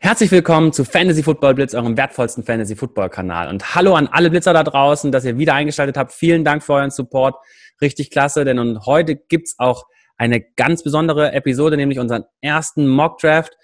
Herzlich willkommen zu Fantasy Football Blitz, eurem wertvollsten Fantasy Football Kanal. Und hallo an alle Blitzer da draußen, dass ihr wieder eingeschaltet habt. Vielen Dank für euren Support. Richtig klasse, denn heute gibt's auch eine ganz besondere Episode, nämlich unseren ersten Mock Draft.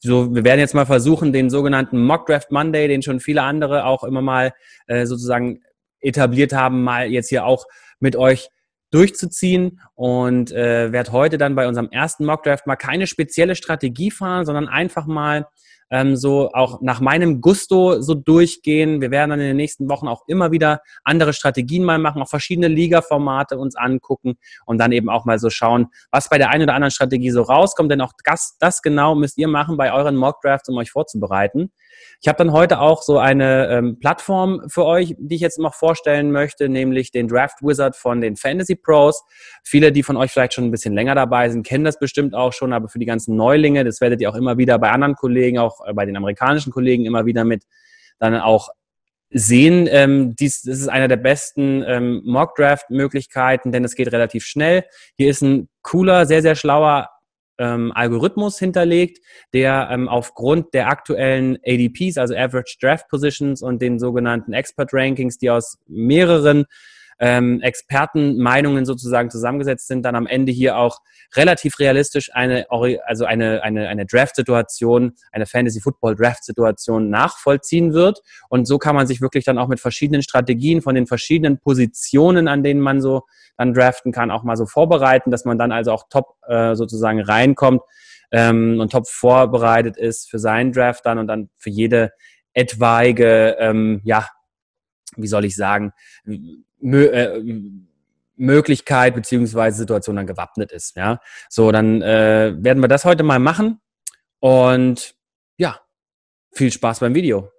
So, wir werden jetzt mal versuchen, den sogenannten Mock Draft Monday, den schon viele andere auch immer mal äh, sozusagen etabliert haben, mal jetzt hier auch mit euch durchzuziehen und äh, werde heute dann bei unserem ersten Mock Draft mal keine spezielle Strategie fahren, sondern einfach mal ähm, so auch nach meinem Gusto so durchgehen. Wir werden dann in den nächsten Wochen auch immer wieder andere Strategien mal machen, auch verschiedene Liga-Formate uns angucken und dann eben auch mal so schauen, was bei der einen oder anderen Strategie so rauskommt. Denn auch das, das genau müsst ihr machen bei euren Mock-Drafts, um euch vorzubereiten. Ich habe dann heute auch so eine ähm, Plattform für euch, die ich jetzt noch vorstellen möchte, nämlich den Draft Wizard von den Fantasy Pros. Viele, die von euch vielleicht schon ein bisschen länger dabei sind, kennen das bestimmt auch schon, aber für die ganzen Neulinge, das werdet ihr auch immer wieder bei anderen Kollegen, auch äh, bei den amerikanischen Kollegen immer wieder mit dann auch sehen. Ähm, dies, das ist einer der besten ähm, Mock-Draft-Möglichkeiten, denn es geht relativ schnell. Hier ist ein cooler, sehr, sehr schlauer ähm, Algorithmus hinterlegt, der ähm, aufgrund der aktuellen ADPs, also Average Draft Positions und den sogenannten Expert Rankings, die aus mehreren ähm, Expertenmeinungen sozusagen zusammengesetzt sind, dann am Ende hier auch relativ realistisch eine, also eine, eine, eine Draft-Situation, eine Fantasy-Football-Draft-Situation nachvollziehen wird. Und so kann man sich wirklich dann auch mit verschiedenen Strategien von den verschiedenen Positionen, an denen man so dann draften kann, auch mal so vorbereiten, dass man dann also auch top äh, sozusagen reinkommt ähm, und top vorbereitet ist für seinen Draft dann und dann für jede etwaige, ähm, ja, wie soll ich sagen, Mö äh, Möglichkeit beziehungsweise Situation dann gewappnet ist. Ja, so dann äh, werden wir das heute mal machen und ja, viel Spaß beim Video.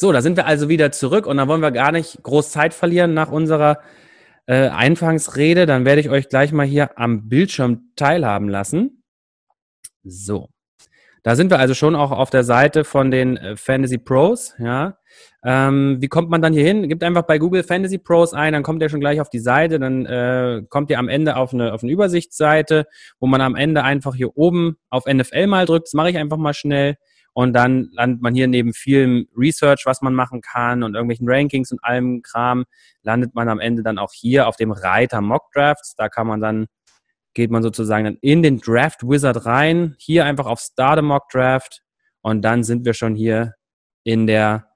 So, da sind wir also wieder zurück und da wollen wir gar nicht groß Zeit verlieren nach unserer äh, Einfangsrede. Dann werde ich euch gleich mal hier am Bildschirm teilhaben lassen. So. Da sind wir also schon auch auf der Seite von den äh, Fantasy Pros, ja. Ähm, wie kommt man dann hier hin? Gebt einfach bei Google Fantasy Pros ein, dann kommt ihr schon gleich auf die Seite, dann äh, kommt ihr am Ende auf eine, auf eine Übersichtsseite, wo man am Ende einfach hier oben auf NFL mal drückt. Das mache ich einfach mal schnell. Und dann landet man hier neben vielem Research, was man machen kann und irgendwelchen Rankings und allem Kram, landet man am Ende dann auch hier auf dem Reiter Mock Drafts. Da kann man dann, geht man sozusagen dann in den Draft Wizard rein, hier einfach auf Start a Mock Draft und dann sind wir schon hier in der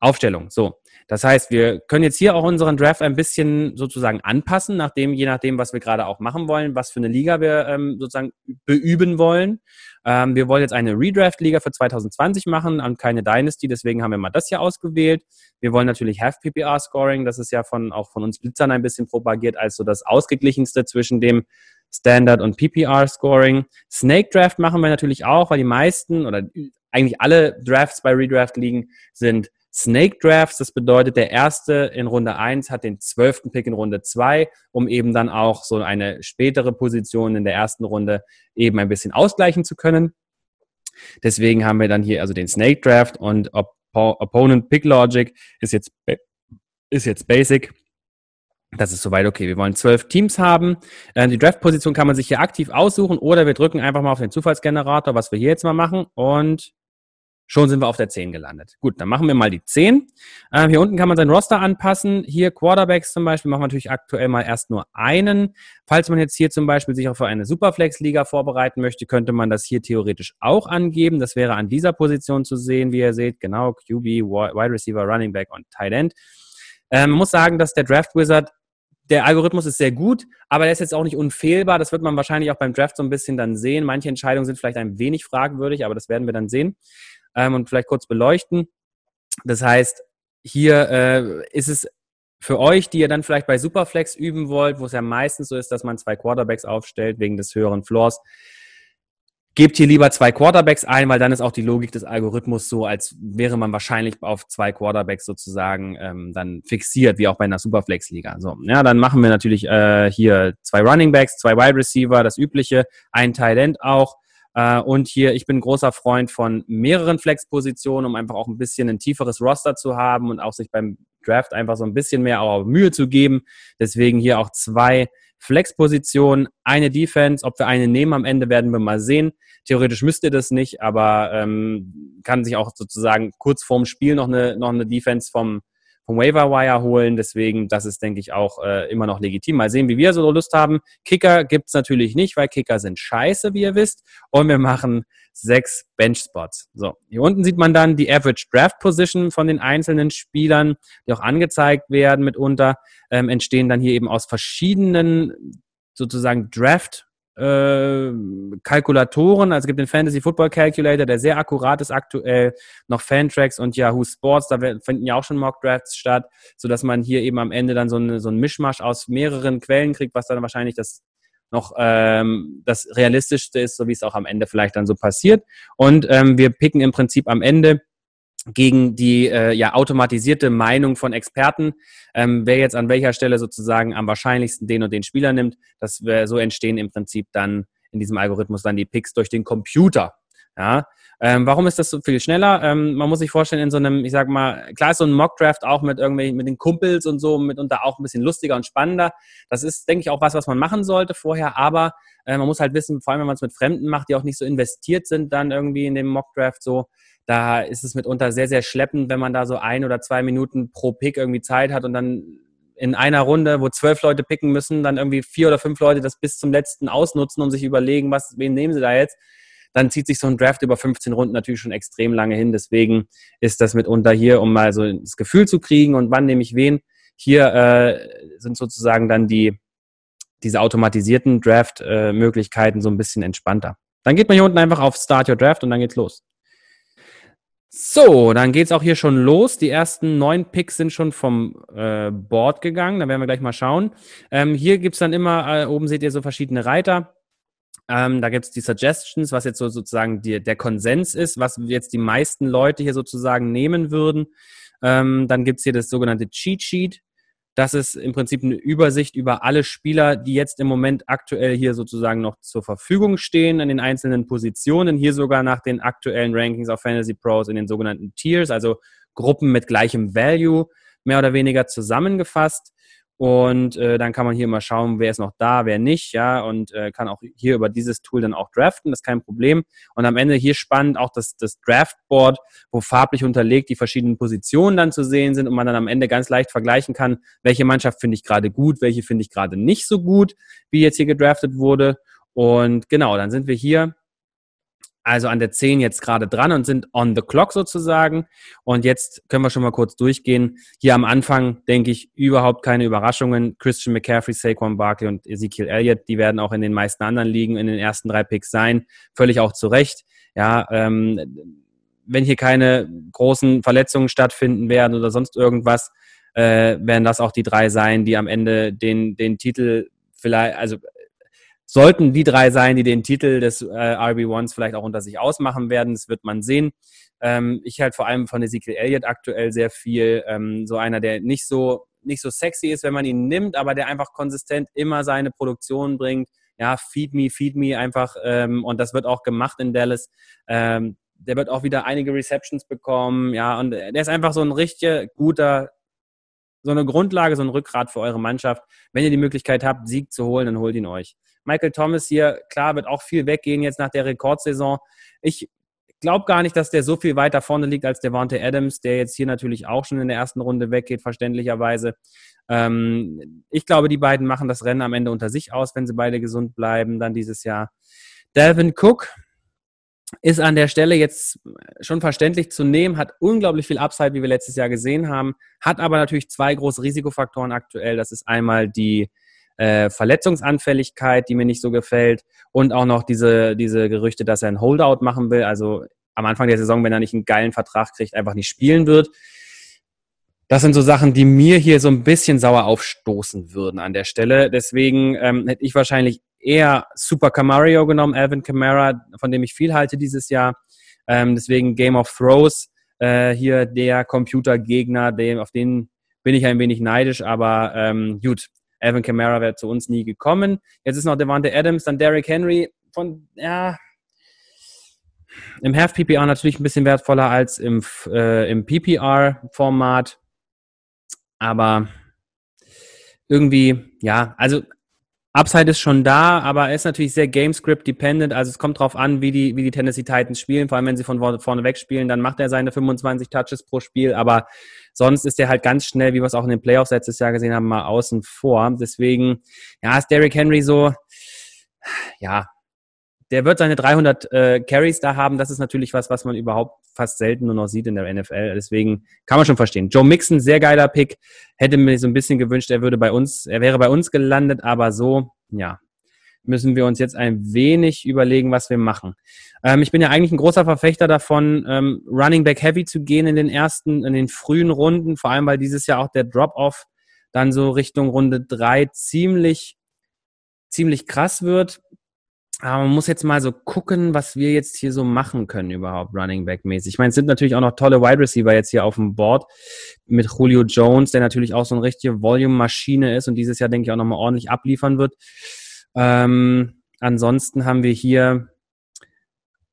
Aufstellung. So. Das heißt, wir können jetzt hier auch unseren Draft ein bisschen sozusagen anpassen, nachdem, je nachdem, was wir gerade auch machen wollen, was für eine Liga wir ähm, sozusagen beüben wollen. Ähm, wir wollen jetzt eine Redraft-Liga für 2020 machen und keine Dynasty, deswegen haben wir mal das hier ausgewählt. Wir wollen natürlich Half-PPR-Scoring, das ist ja von, auch von uns Blitzern ein bisschen propagiert als so das ausgeglichenste zwischen dem Standard und PPR-Scoring. Snake Draft machen wir natürlich auch, weil die meisten oder eigentlich alle Drafts bei Redraft-Ligen sind Snake Drafts. Das bedeutet, der erste in Runde 1 hat den zwölften Pick in Runde 2, um eben dann auch so eine spätere Position in der ersten Runde eben ein bisschen ausgleichen zu können. Deswegen haben wir dann hier also den Snake Draft und Op Opponent Pick Logic ist jetzt, ist jetzt Basic. Das ist soweit okay. Wir wollen zwölf Teams haben. Äh, die Draft-Position kann man sich hier aktiv aussuchen oder wir drücken einfach mal auf den Zufallsgenerator, was wir hier jetzt mal machen. Und Schon sind wir auf der 10 gelandet. Gut, dann machen wir mal die 10. Ähm, hier unten kann man sein Roster anpassen. Hier Quarterbacks zum Beispiel machen wir natürlich aktuell mal erst nur einen. Falls man jetzt hier zum Beispiel sich auch für eine Superflex-Liga vorbereiten möchte, könnte man das hier theoretisch auch angeben. Das wäre an dieser Position zu sehen, wie ihr seht. Genau, QB, Wide Receiver, Running Back und Tight End. Ähm, man muss sagen, dass der Draft Wizard der Algorithmus ist sehr gut, aber der ist jetzt auch nicht unfehlbar. Das wird man wahrscheinlich auch beim Draft so ein bisschen dann sehen. Manche Entscheidungen sind vielleicht ein wenig fragwürdig, aber das werden wir dann sehen ähm, und vielleicht kurz beleuchten. Das heißt, hier äh, ist es für euch, die ihr dann vielleicht bei Superflex üben wollt, wo es ja meistens so ist, dass man zwei Quarterbacks aufstellt wegen des höheren Floors, gebt hier lieber zwei Quarterbacks ein, weil dann ist auch die Logik des Algorithmus so, als wäre man wahrscheinlich auf zwei Quarterbacks sozusagen ähm, dann fixiert, wie auch bei einer Superflex-Liga. So, ja, dann machen wir natürlich äh, hier zwei Running Backs, zwei Wide Receiver, das übliche, ein End auch. Äh, und hier, ich bin großer Freund von mehreren Flex-Positionen, um einfach auch ein bisschen ein tieferes Roster zu haben und auch sich beim Draft einfach so ein bisschen mehr auch Mühe zu geben. Deswegen hier auch zwei Flex-Positionen, eine Defense. Ob wir eine nehmen am Ende, werden wir mal sehen. Theoretisch müsst ihr das nicht, aber ähm, kann sich auch sozusagen kurz vorm Spiel noch eine, noch eine Defense vom, vom Waiver Wire holen. Deswegen, das ist, denke ich, auch äh, immer noch legitim. Mal sehen, wie wir so Lust haben. Kicker gibt's natürlich nicht, weil Kicker sind scheiße, wie ihr wisst. Und wir machen sechs Bench. So, hier unten sieht man dann die Average Draft Position von den einzelnen Spielern, die auch angezeigt werden mitunter, ähm, entstehen dann hier eben aus verschiedenen sozusagen Draft äh, Kalkulatoren. Also es gibt den Fantasy Football Calculator, der sehr akkurat ist aktuell, noch Fantracks und Yahoo Sports, da finden ja auch schon Mock Drafts statt, so dass man hier eben am Ende dann so, eine, so ein Mischmasch aus mehreren Quellen kriegt, was dann wahrscheinlich das noch ähm, das realistischste ist, so wie es auch am Ende vielleicht dann so passiert. Und ähm, wir picken im Prinzip am Ende gegen die äh, ja automatisierte Meinung von Experten, ähm, wer jetzt an welcher Stelle sozusagen am wahrscheinlichsten den und den Spieler nimmt. Das wär, so entstehen im Prinzip dann in diesem Algorithmus dann die Picks durch den Computer. Ja, ähm, warum ist das so viel schneller? Ähm, man muss sich vorstellen, in so einem, ich sag mal, klar ist so ein Mockdraft auch mit irgendwelchen, mit den Kumpels und so, mitunter auch ein bisschen lustiger und spannender. Das ist, denke ich, auch was, was man machen sollte vorher, aber äh, man muss halt wissen, vor allem wenn man es mit Fremden macht, die auch nicht so investiert sind dann irgendwie in dem Mockdraft so, da ist es mitunter sehr, sehr schleppend, wenn man da so ein oder zwei Minuten pro Pick irgendwie Zeit hat und dann in einer Runde, wo zwölf Leute picken müssen, dann irgendwie vier oder fünf Leute das bis zum letzten ausnutzen, um sich überlegen, was, wen nehmen sie da jetzt dann zieht sich so ein Draft über 15 Runden natürlich schon extrem lange hin. Deswegen ist das mitunter hier, um mal so das Gefühl zu kriegen und wann nehme ich wen. Hier äh, sind sozusagen dann die, diese automatisierten Draft-Möglichkeiten so ein bisschen entspannter. Dann geht man hier unten einfach auf Start Your Draft und dann geht's los. So, dann geht's auch hier schon los. Die ersten neun Picks sind schon vom äh, Board gegangen. Da werden wir gleich mal schauen. Ähm, hier gibt's dann immer, äh, oben seht ihr so verschiedene Reiter. Ähm, da gibt es die Suggestions, was jetzt so sozusagen die, der Konsens ist, was jetzt die meisten Leute hier sozusagen nehmen würden. Ähm, dann gibt es hier das sogenannte Cheat Sheet. Das ist im Prinzip eine Übersicht über alle Spieler, die jetzt im Moment aktuell hier sozusagen noch zur Verfügung stehen in den einzelnen Positionen. Hier sogar nach den aktuellen Rankings auf Fantasy Pros in den sogenannten Tiers, also Gruppen mit gleichem Value, mehr oder weniger zusammengefasst. Und äh, dann kann man hier mal schauen, wer ist noch da, wer nicht, ja, und äh, kann auch hier über dieses Tool dann auch draften, das ist kein Problem. Und am Ende hier spannend auch das, das Draftboard, wo farblich unterlegt die verschiedenen Positionen dann zu sehen sind und man dann am Ende ganz leicht vergleichen kann, welche Mannschaft finde ich gerade gut, welche finde ich gerade nicht so gut, wie jetzt hier gedraftet wurde. Und genau, dann sind wir hier also an der 10 jetzt gerade dran und sind on the clock sozusagen. Und jetzt können wir schon mal kurz durchgehen. Hier am Anfang denke ich überhaupt keine Überraschungen. Christian McCaffrey, Saquon Barkley und Ezekiel Elliott, die werden auch in den meisten anderen Ligen in den ersten drei Picks sein. Völlig auch zu Recht. Ja, ähm, wenn hier keine großen Verletzungen stattfinden werden oder sonst irgendwas, äh, werden das auch die drei sein, die am Ende den, den Titel vielleicht, also sollten die drei sein, die den Titel des äh, RB1s vielleicht auch unter sich ausmachen werden. Das wird man sehen. Ähm, ich halt vor allem von Ezekiel Elliott aktuell sehr viel. Ähm, so einer, der nicht so, nicht so sexy ist, wenn man ihn nimmt, aber der einfach konsistent immer seine Produktion bringt. Ja, feed me, feed me einfach. Ähm, und das wird auch gemacht in Dallas. Ähm, der wird auch wieder einige Receptions bekommen. Ja, und der ist einfach so ein richtig guter so eine Grundlage, so ein Rückgrat für eure Mannschaft. Wenn ihr die Möglichkeit habt, Sieg zu holen, dann holt ihn euch. Michael Thomas hier, klar, wird auch viel weggehen jetzt nach der Rekordsaison. Ich glaube gar nicht, dass der so viel weiter vorne liegt als der Devontae Adams, der jetzt hier natürlich auch schon in der ersten Runde weggeht, verständlicherweise. Ähm, ich glaube, die beiden machen das Rennen am Ende unter sich aus, wenn sie beide gesund bleiben, dann dieses Jahr. Delvin Cook ist an der Stelle jetzt schon verständlich zu nehmen, hat unglaublich viel Upside, wie wir letztes Jahr gesehen haben, hat aber natürlich zwei große Risikofaktoren aktuell. Das ist einmal die äh, Verletzungsanfälligkeit, die mir nicht so gefällt und auch noch diese, diese Gerüchte, dass er ein Holdout machen will, also am Anfang der Saison, wenn er nicht einen geilen Vertrag kriegt, einfach nicht spielen wird. Das sind so Sachen, die mir hier so ein bisschen sauer aufstoßen würden an der Stelle. Deswegen ähm, hätte ich wahrscheinlich eher Super Camario genommen, Alvin Kamara, von dem ich viel halte dieses Jahr. Ähm, deswegen Game of Throws, äh, hier der Computergegner, dem, auf den bin ich ein wenig neidisch, aber ähm, gut, Alvin Kamara wäre zu uns nie gekommen. Jetzt ist noch Devante Adams, dann Derrick Henry. Von, ja, im Half-PPR natürlich ein bisschen wertvoller als im, äh, im PPR-Format. Aber irgendwie, ja, also Upside ist schon da, aber er ist natürlich sehr Gamescript-dependent. Also es kommt drauf an, wie die, wie die Tennessee Titans spielen. Vor allem, wenn sie von vorne weg spielen, dann macht er seine 25 Touches pro Spiel. Aber sonst ist er halt ganz schnell, wie wir es auch in den Playoffs letztes Jahr gesehen haben, mal außen vor. Deswegen, ja, ist Derrick Henry so, ja, der wird seine 300 äh, Carries da haben. Das ist natürlich was, was man überhaupt fast selten nur noch sieht in der NFL. Deswegen kann man schon verstehen. Joe Mixon, sehr geiler Pick. Hätte mir so ein bisschen gewünscht, er würde bei uns, er wäre bei uns gelandet, aber so, ja, müssen wir uns jetzt ein wenig überlegen, was wir machen. Ähm, ich bin ja eigentlich ein großer Verfechter davon, ähm, Running Back Heavy zu gehen in den ersten, in den frühen Runden, vor allem weil dieses Jahr auch der Drop-Off dann so Richtung Runde drei ziemlich, ziemlich krass wird. Aber man muss jetzt mal so gucken, was wir jetzt hier so machen können überhaupt Running Back mäßig. Ich meine, es sind natürlich auch noch tolle Wide Receiver jetzt hier auf dem Board mit Julio Jones, der natürlich auch so eine richtige Volume-Maschine ist und dieses Jahr denke ich auch nochmal ordentlich abliefern wird. Ähm, ansonsten haben wir hier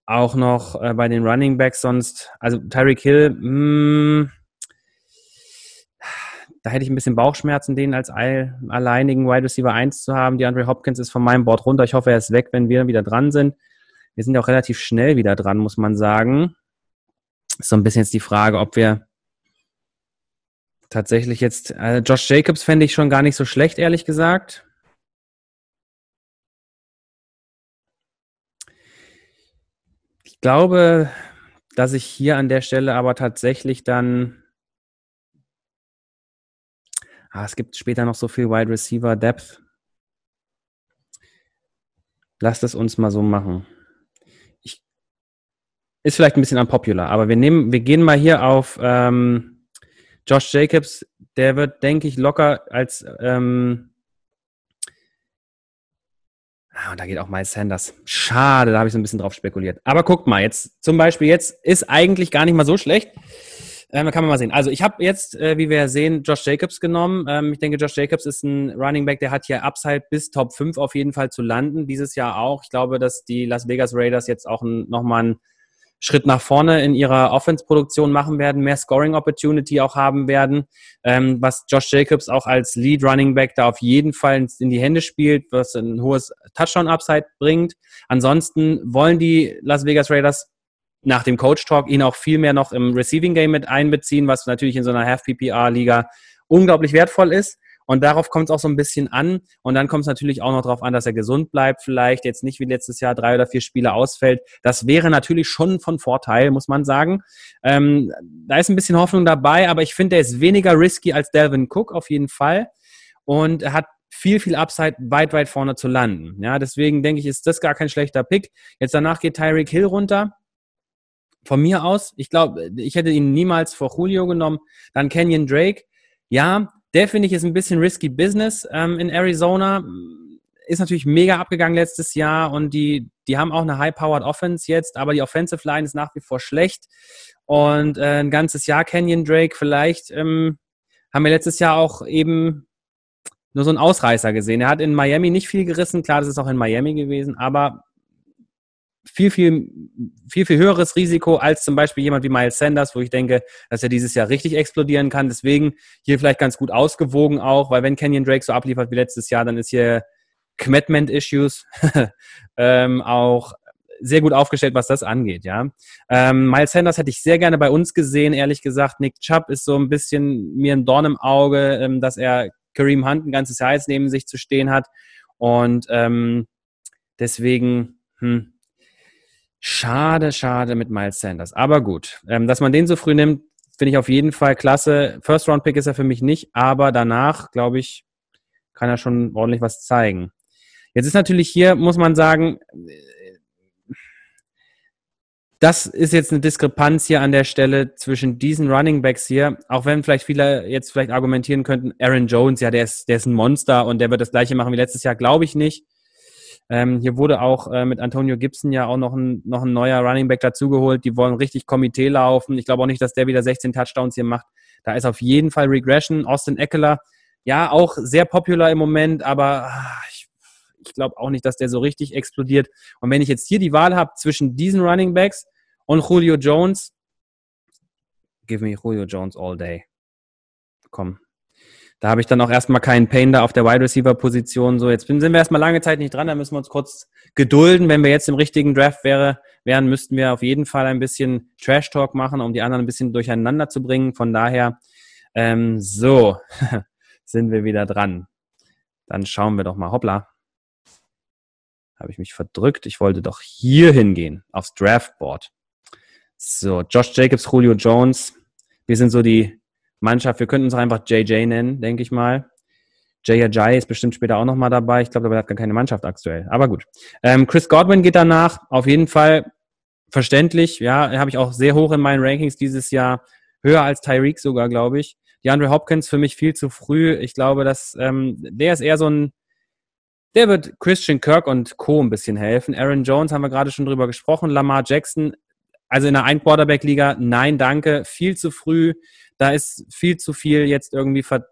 auch noch äh, bei den Running Backs sonst, also Tyreek Hill, mh, hm, da hätte ich ein bisschen Bauchschmerzen, den als alleinigen Wide Receiver 1 zu haben. Die Andre Hopkins ist von meinem Board runter. Ich hoffe, er ist weg, wenn wir wieder dran sind. Wir sind ja auch relativ schnell wieder dran, muss man sagen. Ist so ein bisschen jetzt die Frage, ob wir tatsächlich jetzt, äh, Josh Jacobs fände ich schon gar nicht so schlecht, ehrlich gesagt. Glaube, dass ich hier an der Stelle aber tatsächlich dann ah, es gibt später noch so viel Wide Receiver Depth. Lasst es uns mal so machen. Ich, ist vielleicht ein bisschen unpopular, aber wir nehmen, wir gehen mal hier auf ähm, Josh Jacobs. Der wird, denke ich, locker als ähm, Ah, und da geht auch Miles Sanders. Schade, da habe ich so ein bisschen drauf spekuliert. Aber guckt mal, jetzt zum Beispiel, jetzt ist eigentlich gar nicht mal so schlecht. Ähm, kann man mal sehen. Also ich habe jetzt, äh, wie wir sehen, Josh Jacobs genommen. Ähm, ich denke, Josh Jacobs ist ein Running Back, der hat hier Upside bis Top 5 auf jeden Fall zu landen. Dieses Jahr auch. Ich glaube, dass die Las Vegas Raiders jetzt auch nochmal einen Schritt nach vorne in ihrer Offense-Produktion machen werden, mehr Scoring-Opportunity auch haben werden, ähm, was Josh Jacobs auch als Lead Running Back da auf jeden Fall in die Hände spielt, was ein hohes Touchdown-Upside bringt. Ansonsten wollen die Las Vegas Raiders nach dem Coach Talk ihn auch viel mehr noch im Receiving Game mit einbeziehen, was natürlich in so einer Half-PPR-Liga unglaublich wertvoll ist. Und darauf kommt es auch so ein bisschen an. Und dann kommt es natürlich auch noch darauf an, dass er gesund bleibt, vielleicht jetzt nicht wie letztes Jahr drei oder vier Spiele ausfällt. Das wäre natürlich schon von Vorteil, muss man sagen. Ähm, da ist ein bisschen Hoffnung dabei, aber ich finde, er ist weniger risky als Delvin Cook auf jeden Fall. Und er hat viel, viel Upside, weit, weit vorne zu landen. Ja, deswegen denke ich, ist das gar kein schlechter Pick. Jetzt danach geht Tyreek Hill runter von mir aus, ich glaube, ich hätte ihn niemals vor Julio genommen. Dann Kenyon Drake. Ja, der finde ich ist ein bisschen risky Business ähm, in Arizona. Ist natürlich mega abgegangen letztes Jahr und die, die haben auch eine high-powered Offense jetzt, aber die Offensive Line ist nach wie vor schlecht. Und äh, ein ganzes Jahr Kenyon Drake, vielleicht ähm, haben wir letztes Jahr auch eben nur so einen Ausreißer gesehen. Er hat in Miami nicht viel gerissen, klar, das ist auch in Miami gewesen, aber viel, viel, viel, viel höheres Risiko als zum Beispiel jemand wie Miles Sanders, wo ich denke, dass er dieses Jahr richtig explodieren kann. Deswegen hier vielleicht ganz gut ausgewogen auch, weil wenn Kenyon Drake so abliefert wie letztes Jahr, dann ist hier Commitment-Issues ähm, auch sehr gut aufgestellt, was das angeht, ja. Ähm, Miles Sanders hätte ich sehr gerne bei uns gesehen, ehrlich gesagt. Nick Chubb ist so ein bisschen mir ein Dorn im Auge, ähm, dass er Kareem Hunt ein ganzes Jahr jetzt neben sich zu stehen hat. Und ähm, deswegen, hm, Schade, schade mit Miles Sanders. Aber gut, ähm, dass man den so früh nimmt, finde ich auf jeden Fall klasse. First Round Pick ist er für mich nicht, aber danach, glaube ich, kann er schon ordentlich was zeigen. Jetzt ist natürlich hier, muss man sagen, das ist jetzt eine Diskrepanz hier an der Stelle zwischen diesen Running Backs hier, auch wenn vielleicht viele jetzt vielleicht argumentieren könnten, Aaron Jones, ja, der ist, der ist ein Monster und der wird das gleiche machen wie letztes Jahr, glaube ich nicht. Ähm, hier wurde auch äh, mit Antonio Gibson ja auch noch ein, noch ein neuer Running Back dazugeholt. Die wollen richtig Komitee laufen. Ich glaube auch nicht, dass der wieder 16 Touchdowns hier macht. Da ist auf jeden Fall Regression. Austin Eckler, ja, auch sehr popular im Moment, aber ah, ich, ich glaube auch nicht, dass der so richtig explodiert. Und wenn ich jetzt hier die Wahl habe zwischen diesen Running Backs und Julio Jones, give me Julio Jones all day. Komm, da habe ich dann auch erstmal keinen Pain da auf der Wide Receiver Position. So, jetzt sind wir erstmal lange Zeit nicht dran, da müssen wir uns kurz gedulden. Wenn wir jetzt im richtigen Draft wäre, wären, müssten wir auf jeden Fall ein bisschen Trash Talk machen, um die anderen ein bisschen durcheinander zu bringen. Von daher, ähm, so, sind wir wieder dran. Dann schauen wir doch mal. Hoppla. Habe ich mich verdrückt. Ich wollte doch hier hingehen, aufs Draftboard. So, Josh Jacobs, Julio Jones. Wir sind so die Mannschaft. Wir könnten uns einfach JJ nennen, denke ich mal. Jay Ajay ist bestimmt später auch nochmal dabei. Ich glaube, er hat gar keine Mannschaft aktuell. Aber gut. Ähm, Chris Godwin geht danach. Auf jeden Fall verständlich. Ja, habe ich auch sehr hoch in meinen Rankings dieses Jahr. Höher als Tyreek sogar, glaube ich. Die Andre Hopkins für mich viel zu früh. Ich glaube, dass ähm, der ist eher so ein, der wird Christian Kirk und Co. ein bisschen helfen. Aaron Jones haben wir gerade schon drüber gesprochen. Lamar Jackson, also in der Ein-Quarterback-Liga, nein, danke, viel zu früh. Da ist viel zu viel jetzt irgendwie ver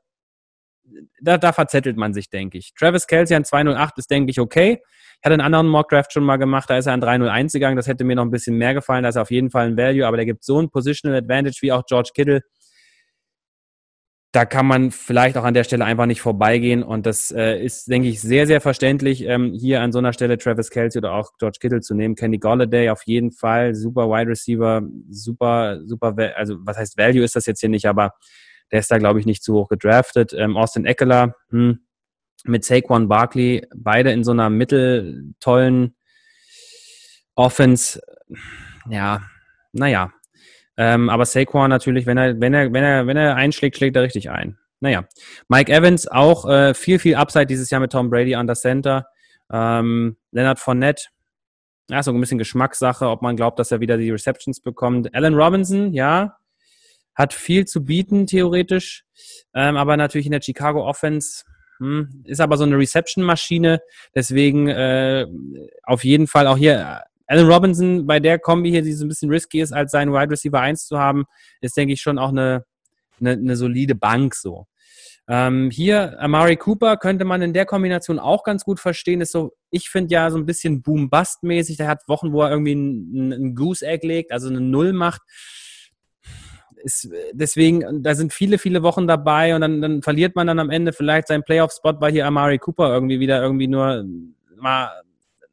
da, da verzettelt man sich, denke ich. Travis Kelsey an 208 ist, denke ich, okay. Ich hatte einen anderen Mockdraft schon mal gemacht, da ist er an 301 gegangen. Das hätte mir noch ein bisschen mehr gefallen. Da ist er auf jeden Fall ein Value, aber der gibt so ein Positional Advantage wie auch George Kittle da kann man vielleicht auch an der Stelle einfach nicht vorbeigehen. Und das äh, ist, denke ich, sehr, sehr verständlich, ähm, hier an so einer Stelle Travis Kelsey oder auch George Kittle zu nehmen. Kenny Golladay auf jeden Fall, super Wide Receiver, super, super, also was heißt Value ist das jetzt hier nicht, aber der ist da, glaube ich, nicht zu hoch gedraftet. Ähm, Austin Eckler hm, mit Saquon Barkley, beide in so einer mitteltollen Offense. Ja, naja, ähm, aber Saquon natürlich, wenn er, wenn er, wenn er, wenn er einschlägt, schlägt er richtig ein. Naja. Mike Evans auch äh, viel, viel Upside dieses Jahr mit Tom Brady an der Center. Ähm, Leonard Fournette, ja, so ein bisschen Geschmackssache, ob man glaubt, dass er wieder die Receptions bekommt. Alan Robinson, ja, hat viel zu bieten, theoretisch. Ähm, aber natürlich in der Chicago Offense hm, ist aber so eine Reception-Maschine. Deswegen äh, auf jeden Fall auch hier Allen Robinson bei der Kombi hier, die so ein bisschen risky ist, als seinen Wide Receiver 1 zu haben, ist, denke ich, schon auch eine, eine, eine solide Bank so. Ähm, hier, Amari Cooper könnte man in der Kombination auch ganz gut verstehen. Ist so, ich finde ja so ein bisschen Boom-Bust-mäßig. Der hat Wochen, wo er irgendwie ein, ein Goose-Egg legt, also eine Null macht. Ist, deswegen, da sind viele, viele Wochen dabei und dann, dann verliert man dann am Ende vielleicht seinen Playoff-Spot, weil hier Amari Cooper irgendwie wieder irgendwie nur mal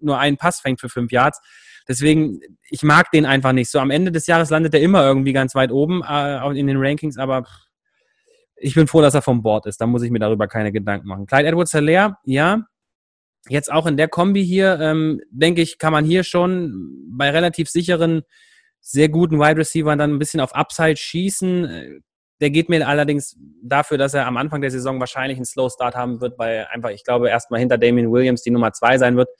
nur einen Pass fängt für fünf Yards. Deswegen, ich mag den einfach nicht. So am Ende des Jahres landet er immer irgendwie ganz weit oben äh, in den Rankings, aber ich bin froh, dass er vom Board ist. Da muss ich mir darüber keine Gedanken machen. Clyde Edwards Hilaire, ja. Jetzt auch in der Kombi hier, ähm, denke ich, kann man hier schon bei relativ sicheren, sehr guten Wide Receivern dann ein bisschen auf Upside schießen. Der geht mir allerdings dafür, dass er am Anfang der Saison wahrscheinlich einen Slow Start haben wird, weil einfach, ich glaube, erstmal hinter Damien Williams die Nummer zwei sein wird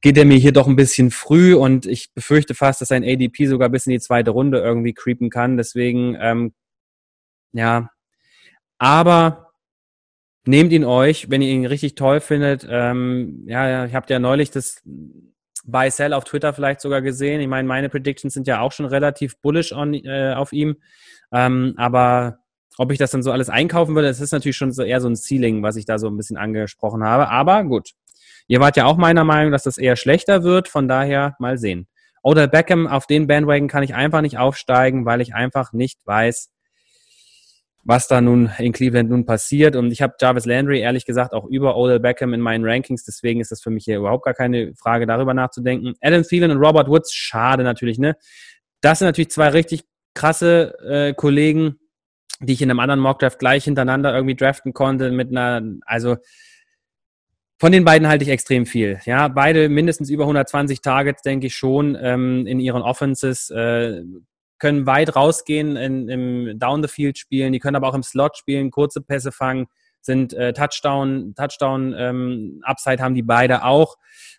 geht er mir hier doch ein bisschen früh und ich befürchte fast, dass sein ADP sogar bis in die zweite Runde irgendwie creepen kann. Deswegen, ähm, ja, aber nehmt ihn euch, wenn ihr ihn richtig toll findet. Ähm, ja, ich habt ja neulich das Buy Sell auf Twitter vielleicht sogar gesehen. Ich meine, meine Predictions sind ja auch schon relativ bullish on, äh, auf ihm. Ähm, aber ob ich das dann so alles einkaufen würde, das ist natürlich schon so eher so ein Ceiling, was ich da so ein bisschen angesprochen habe. Aber gut, Ihr wart ja auch meiner Meinung, dass das eher schlechter wird, von daher mal sehen. Oder Beckham, auf den Bandwagon kann ich einfach nicht aufsteigen, weil ich einfach nicht weiß, was da nun in Cleveland nun passiert. Und ich habe Jarvis Landry ehrlich gesagt auch über Odell Beckham in meinen Rankings. Deswegen ist das für mich hier überhaupt gar keine Frage, darüber nachzudenken. Adam Thielen und Robert Woods, schade natürlich, ne? Das sind natürlich zwei richtig krasse äh, Kollegen, die ich in einem anderen Mockdraft gleich hintereinander irgendwie draften konnte mit einer, also von den beiden halte ich extrem viel. Ja, beide mindestens über 120 Targets, denke ich schon, ähm, in ihren Offenses. Äh, können weit rausgehen in, im Down-the-Field-Spielen, die können aber auch im Slot spielen, kurze Pässe fangen, sind äh, Touchdown, Touchdown ähm, Upside haben die beide auch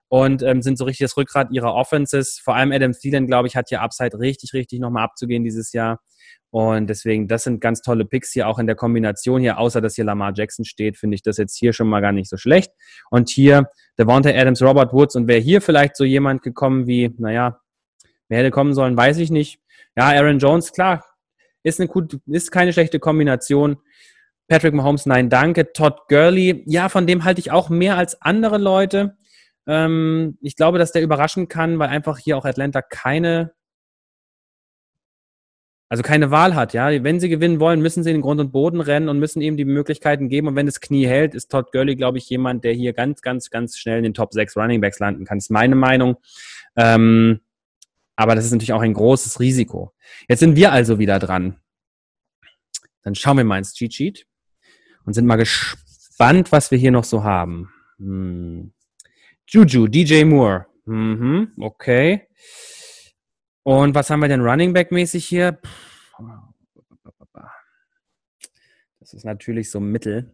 und ähm, sind so richtig das Rückgrat ihrer Offenses. Vor allem Adam Thielen, glaube ich, hat hier Upside richtig, richtig nochmal abzugehen dieses Jahr. Und deswegen, das sind ganz tolle Picks hier auch in der Kombination hier, außer dass hier Lamar Jackson steht, finde ich das jetzt hier schon mal gar nicht so schlecht. Und hier Devontae Adams, Robert Woods und wäre hier vielleicht so jemand gekommen wie, naja, wer hätte kommen sollen, weiß ich nicht. Ja, Aaron Jones, klar, ist, eine gut, ist keine schlechte Kombination. Patrick Mahomes, nein, danke. Todd Gurley, ja, von dem halte ich auch mehr als andere Leute. Ähm, ich glaube, dass der überraschen kann, weil einfach hier auch Atlanta keine, also keine Wahl hat, ja. Wenn sie gewinnen wollen, müssen sie in den Grund und Boden rennen und müssen ihm die Möglichkeiten geben. Und wenn das Knie hält, ist Todd Gurley, glaube ich, jemand, der hier ganz, ganz, ganz schnell in den Top 6 Running Backs landen kann. Das ist meine Meinung. Ähm, aber das ist natürlich auch ein großes Risiko. Jetzt sind wir also wieder dran. Dann schauen wir mal ins Cheat Sheet und sind mal gespannt, was wir hier noch so haben. Hm. Juju, DJ Moore. Mhm, okay. Und was haben wir denn Running Back mäßig hier? Das ist natürlich so Mittel.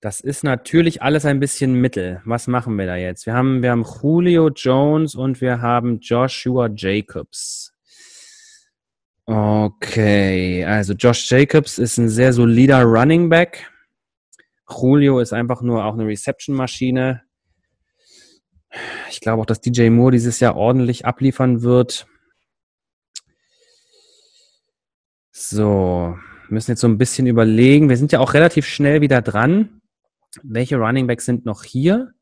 Das ist natürlich alles ein bisschen Mittel. Was machen wir da jetzt? Wir haben, wir haben Julio Jones und wir haben Joshua Jacobs. Okay, also Josh Jacobs ist ein sehr solider Running Back. Julio ist einfach nur auch eine Reception-Maschine. Ich glaube auch, dass DJ Moore dieses Jahr ordentlich abliefern wird. So, müssen jetzt so ein bisschen überlegen. Wir sind ja auch relativ schnell wieder dran welche Running Backs sind noch hier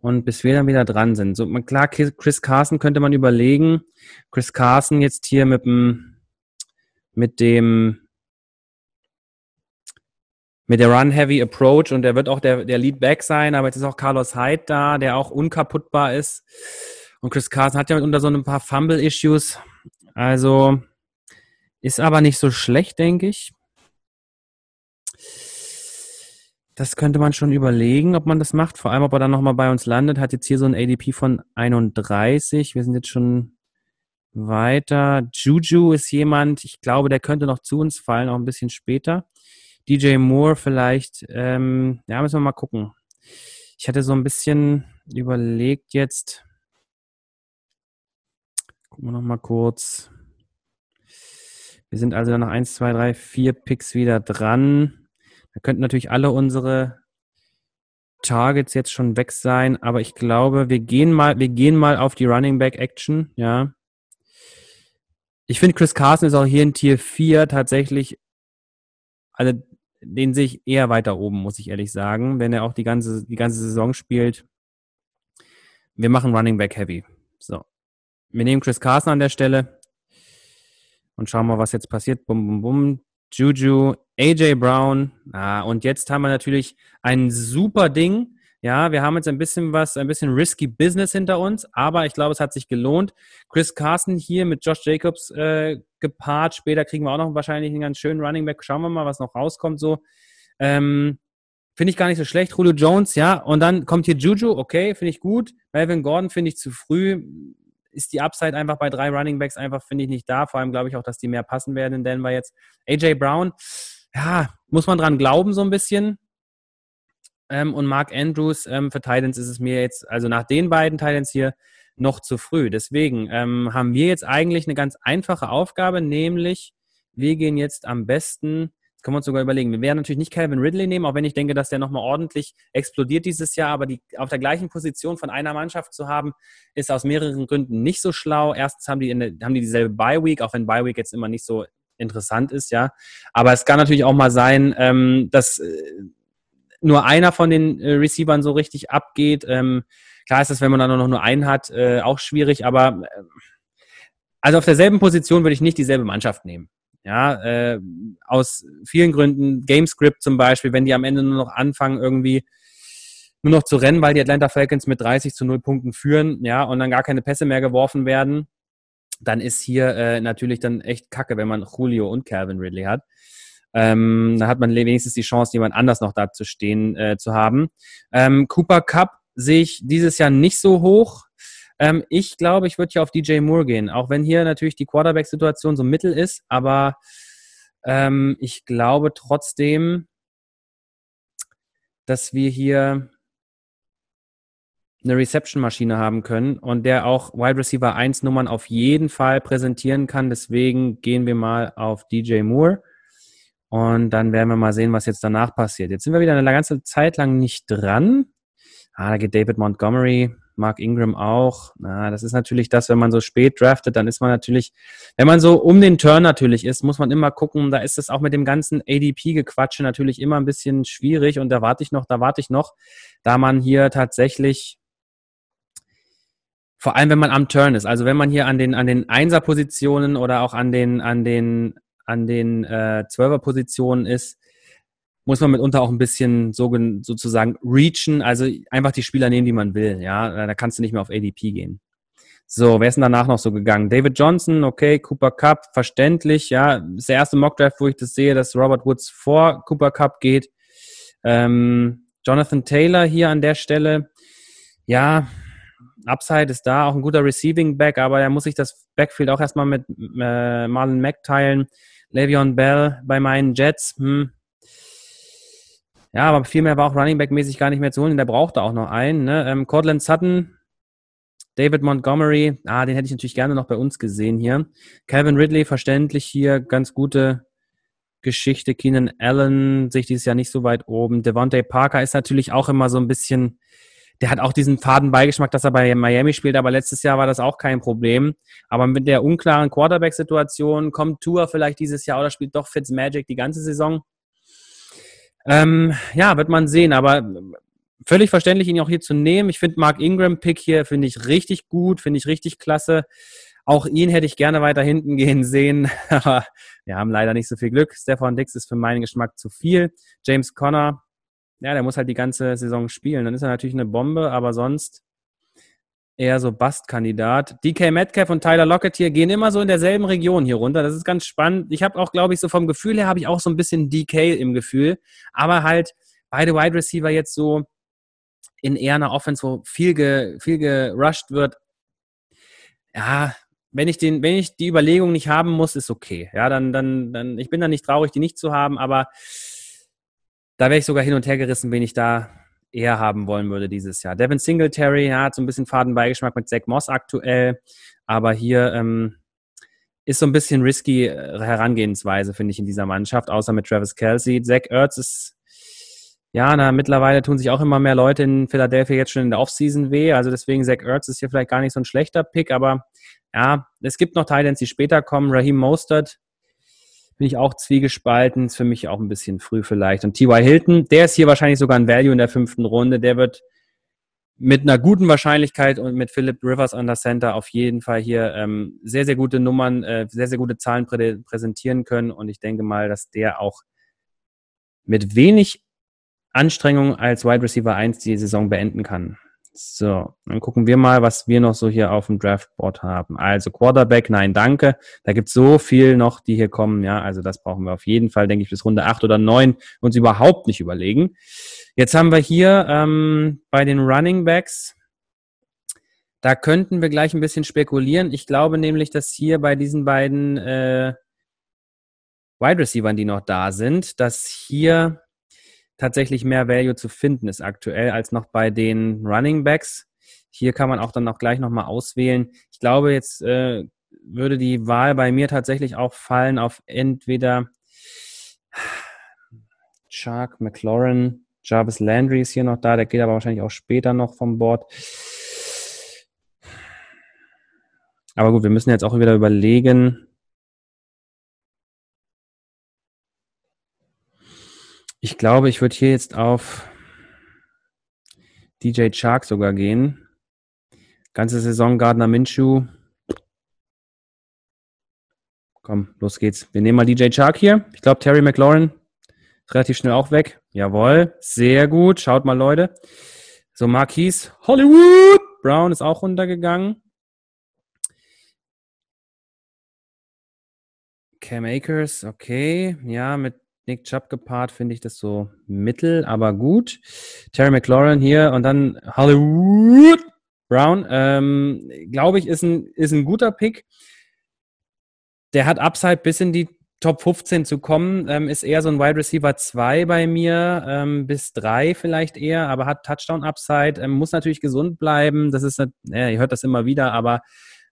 und bis wir dann wieder dran sind. So, klar, Chris Carson könnte man überlegen. Chris Carson jetzt hier mit dem, mit dem, mit der Run-Heavy Approach und der wird auch der, der Lead Back sein, aber jetzt ist auch Carlos Hyde da, der auch unkaputtbar ist. Und Chris Carson hat ja unter so ein paar Fumble-Issues. Also ist aber nicht so schlecht, denke ich. Das könnte man schon überlegen, ob man das macht. Vor allem, ob er dann nochmal bei uns landet. Hat jetzt hier so ein ADP von 31. Wir sind jetzt schon weiter. Juju ist jemand, ich glaube, der könnte noch zu uns fallen, auch ein bisschen später. DJ Moore vielleicht. Ähm, ja, müssen wir mal gucken. Ich hatte so ein bisschen überlegt jetzt. Gucken wir nochmal kurz. Wir sind also nach 1, 2, 3, 4 Picks wieder dran. Da könnten natürlich alle unsere Targets jetzt schon weg sein, aber ich glaube, wir gehen mal, wir gehen mal auf die Running Back Action, ja. Ich finde, Chris Carson ist auch hier in Tier 4 tatsächlich, also den sehe ich eher weiter oben, muss ich ehrlich sagen, wenn er auch die ganze, die ganze Saison spielt. Wir machen Running Back Heavy. So. Wir nehmen Chris Carson an der Stelle und schauen mal, was jetzt passiert. Bum, bum, bum. Juju, AJ Brown. Ah, und jetzt haben wir natürlich ein super Ding. Ja, wir haben jetzt ein bisschen was, ein bisschen risky Business hinter uns, aber ich glaube, es hat sich gelohnt. Chris Carson hier mit Josh Jacobs äh, gepaart. Später kriegen wir auch noch wahrscheinlich einen ganz schönen Running Back. Schauen wir mal, was noch rauskommt so. Ähm, finde ich gar nicht so schlecht. Julio Jones, ja. Und dann kommt hier Juju, okay, finde ich gut. Melvin Gordon finde ich zu früh ist die Upside einfach bei drei Running Backs einfach, finde ich, nicht da. Vor allem glaube ich auch, dass die mehr passen werden in Denver jetzt. AJ Brown, ja, muss man dran glauben so ein bisschen. Ähm, und Mark Andrews ähm, für Titans ist es mir jetzt, also nach den beiden Titans hier, noch zu früh. Deswegen ähm, haben wir jetzt eigentlich eine ganz einfache Aufgabe, nämlich wir gehen jetzt am besten können wir uns sogar überlegen. Wir werden natürlich nicht Calvin Ridley nehmen, auch wenn ich denke, dass der nochmal ordentlich explodiert dieses Jahr. Aber die auf der gleichen Position von einer Mannschaft zu haben, ist aus mehreren Gründen nicht so schlau. Erstens haben die, der, haben die dieselbe Bye Week, auch wenn Bye Week jetzt immer nicht so interessant ist, ja. Aber es kann natürlich auch mal sein, ähm, dass äh, nur einer von den äh, Receivern so richtig abgeht. Ähm, klar ist das, wenn man dann noch nur einen hat, äh, auch schwierig. Aber äh, also auf derselben Position würde ich nicht dieselbe Mannschaft nehmen. Ja, äh, aus vielen Gründen, Gamescript zum Beispiel, wenn die am Ende nur noch anfangen, irgendwie nur noch zu rennen, weil die Atlanta Falcons mit 30 zu 0 Punkten führen, ja, und dann gar keine Pässe mehr geworfen werden, dann ist hier äh, natürlich dann echt kacke, wenn man Julio und Calvin Ridley hat. Ähm, da hat man wenigstens die Chance, jemand anders noch da zu stehen äh, zu haben. Ähm, Cooper Cup sehe ich dieses Jahr nicht so hoch. Ähm, ich glaube, ich würde hier auf DJ Moore gehen, auch wenn hier natürlich die Quarterback-Situation so mittel ist, aber ähm, ich glaube trotzdem, dass wir hier eine Reception-Maschine haben können und der auch Wide Receiver 1 Nummern auf jeden Fall präsentieren kann. Deswegen gehen wir mal auf DJ Moore und dann werden wir mal sehen, was jetzt danach passiert. Jetzt sind wir wieder eine ganze Zeit lang nicht dran. Ah, da geht David Montgomery, Mark Ingram auch. Na, das ist natürlich das, wenn man so spät draftet, dann ist man natürlich, wenn man so um den Turn natürlich ist, muss man immer gucken, da ist es auch mit dem ganzen ADP-Gequatsche natürlich immer ein bisschen schwierig und da warte ich noch, da warte ich noch, da man hier tatsächlich vor allem wenn man am Turn ist, also wenn man hier an den an den Einser-Positionen oder auch an den an den an den äh, Zwölfer-Positionen ist, muss man mitunter auch ein bisschen so, sozusagen reachen, also einfach die Spieler nehmen, die man will. Ja, da kannst du nicht mehr auf ADP gehen. So, wer ist denn danach noch so gegangen? David Johnson, okay, Cooper Cup, verständlich, ja. Das ist der erste Mockdraft, wo ich das sehe, dass Robert Woods vor Cooper Cup geht. Ähm, Jonathan Taylor hier an der Stelle, ja, Upside ist da, auch ein guter Receiving Back, aber er muss sich das Backfield auch erstmal mit äh, Marlon Mack teilen. Le'Veon Bell bei meinen Jets, hm, ja, aber viel mehr war auch Running Back-mäßig gar nicht mehr zu holen. Der brauchte auch noch einen. Ne? Ähm, Cortland Sutton, David Montgomery, ah, den hätte ich natürlich gerne noch bei uns gesehen hier. Calvin Ridley, verständlich hier, ganz gute Geschichte. Keenan Allen, sich dieses Jahr nicht so weit oben. Devontae Parker ist natürlich auch immer so ein bisschen, der hat auch diesen faden Beigeschmack, dass er bei Miami spielt, aber letztes Jahr war das auch kein Problem. Aber mit der unklaren Quarterback-Situation kommt Tour vielleicht dieses Jahr oder spielt doch Fitzmagic die ganze Saison. Ähm, ja, wird man sehen, aber völlig verständlich, ihn auch hier zu nehmen. Ich finde Mark Ingram-Pick hier, finde ich richtig gut, finde ich richtig klasse. Auch ihn hätte ich gerne weiter hinten gehen sehen, aber wir haben leider nicht so viel Glück. Stefan Dix ist für meinen Geschmack zu viel. James Conner, ja, der muss halt die ganze Saison spielen. Dann ist er natürlich eine Bombe, aber sonst eher so Bust-Kandidat. DK Metcalf und Tyler Lockett hier gehen immer so in derselben Region hier runter. Das ist ganz spannend. Ich habe auch, glaube ich, so vom Gefühl her habe ich auch so ein bisschen DK im Gefühl. Aber halt beide Wide Receiver jetzt so in eher einer Offense, wo viel, ge, viel gerusht wird. Ja, wenn ich den, wenn ich die Überlegung nicht haben muss, ist okay. Ja, dann, dann, dann, ich bin da nicht traurig, die nicht zu haben, aber da wäre ich sogar hin und her gerissen, wen ich da eher haben wollen würde dieses Jahr. Devin Singletary ja, hat so ein bisschen Fadenbeigeschmack mit Zach Moss aktuell, aber hier ähm, ist so ein bisschen risky äh, Herangehensweise, finde ich, in dieser Mannschaft, außer mit Travis Kelsey. Zach Ertz ist, ja, na, mittlerweile tun sich auch immer mehr Leute in Philadelphia jetzt schon in der Offseason weh, also deswegen Zach Ertz ist hier vielleicht gar nicht so ein schlechter Pick, aber ja, es gibt noch Titans, die später kommen. Raheem Mostert bin ich auch zwiegespalten. Ist für mich auch ein bisschen früh vielleicht. Und T.Y. Hilton, der ist hier wahrscheinlich sogar ein Value in der fünften Runde. Der wird mit einer guten Wahrscheinlichkeit und mit Philip Rivers an der Center auf jeden Fall hier ähm, sehr, sehr gute Nummern, äh, sehr, sehr gute Zahlen prä präsentieren können. Und ich denke mal, dass der auch mit wenig Anstrengung als Wide Receiver 1 die Saison beenden kann. So, dann gucken wir mal, was wir noch so hier auf dem Draftboard haben. Also Quarterback, nein, danke. Da gibt es so viel noch, die hier kommen. Ja, also das brauchen wir auf jeden Fall, denke ich, bis Runde 8 oder 9 uns überhaupt nicht überlegen. Jetzt haben wir hier ähm, bei den Running Backs, da könnten wir gleich ein bisschen spekulieren. Ich glaube nämlich, dass hier bei diesen beiden äh, Wide Receivers, die noch da sind, dass hier tatsächlich mehr Value zu finden ist aktuell als noch bei den Running Backs. Hier kann man auch dann auch gleich nochmal auswählen. Ich glaube, jetzt äh, würde die Wahl bei mir tatsächlich auch fallen auf entweder Shark, McLaurin, Jarvis Landry ist hier noch da, der geht aber wahrscheinlich auch später noch vom Board. Aber gut, wir müssen jetzt auch wieder überlegen, Ich glaube, ich würde hier jetzt auf DJ Chark sogar gehen. Ganze Saison Gardner Minshew. Komm, los geht's. Wir nehmen mal DJ Chark hier. Ich glaube, Terry McLaurin ist relativ schnell auch weg. Jawohl, sehr gut. Schaut mal, Leute. So, Marquise Hollywood Brown ist auch runtergegangen. Cam Akers, okay. Ja, mit Nick Chubb gepaart finde ich das so mittel, aber gut. Terry McLaurin hier und dann Hollywood Brown, ähm, glaube ich, ist ein, ist ein guter Pick. Der hat Upside bis in die Top 15 zu kommen, ähm, ist eher so ein Wide Receiver 2 bei mir, ähm, bis 3 vielleicht eher, aber hat Touchdown Upside, ähm, muss natürlich gesund bleiben. Das ist, ja, ihr hört das immer wieder, aber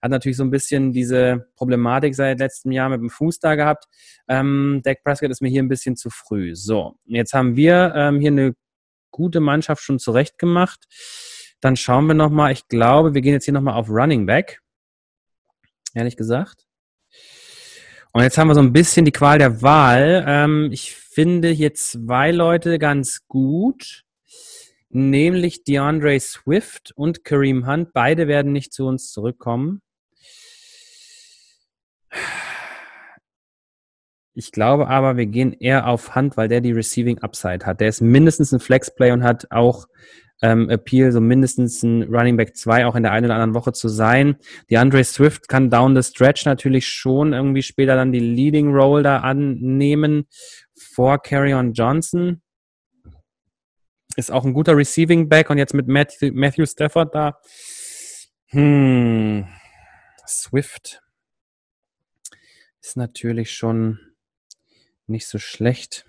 hat natürlich so ein bisschen diese Problematik seit letztem Jahr mit dem Fuß da gehabt. Ähm, Dak Prescott ist mir hier ein bisschen zu früh. So, jetzt haben wir ähm, hier eine gute Mannschaft schon zurecht gemacht. Dann schauen wir nochmal, ich glaube, wir gehen jetzt hier nochmal auf Running Back. Ehrlich gesagt. Und jetzt haben wir so ein bisschen die Qual der Wahl. Ähm, ich finde hier zwei Leute ganz gut, nämlich DeAndre Swift und Kareem Hunt. Beide werden nicht zu uns zurückkommen. Ich glaube aber, wir gehen eher auf Hunt, weil der die Receiving Upside hat. Der ist mindestens ein Flexplay und hat auch ähm, Appeal, so mindestens ein Running Back 2 auch in der einen oder anderen Woche zu sein. Die Andre Swift kann down the stretch natürlich schon irgendwie später dann die Leading Role da annehmen vor Carrion Johnson. Ist auch ein guter Receiving Back und jetzt mit Matthew, Matthew Stafford da. Hm. Swift ist natürlich schon nicht so schlecht.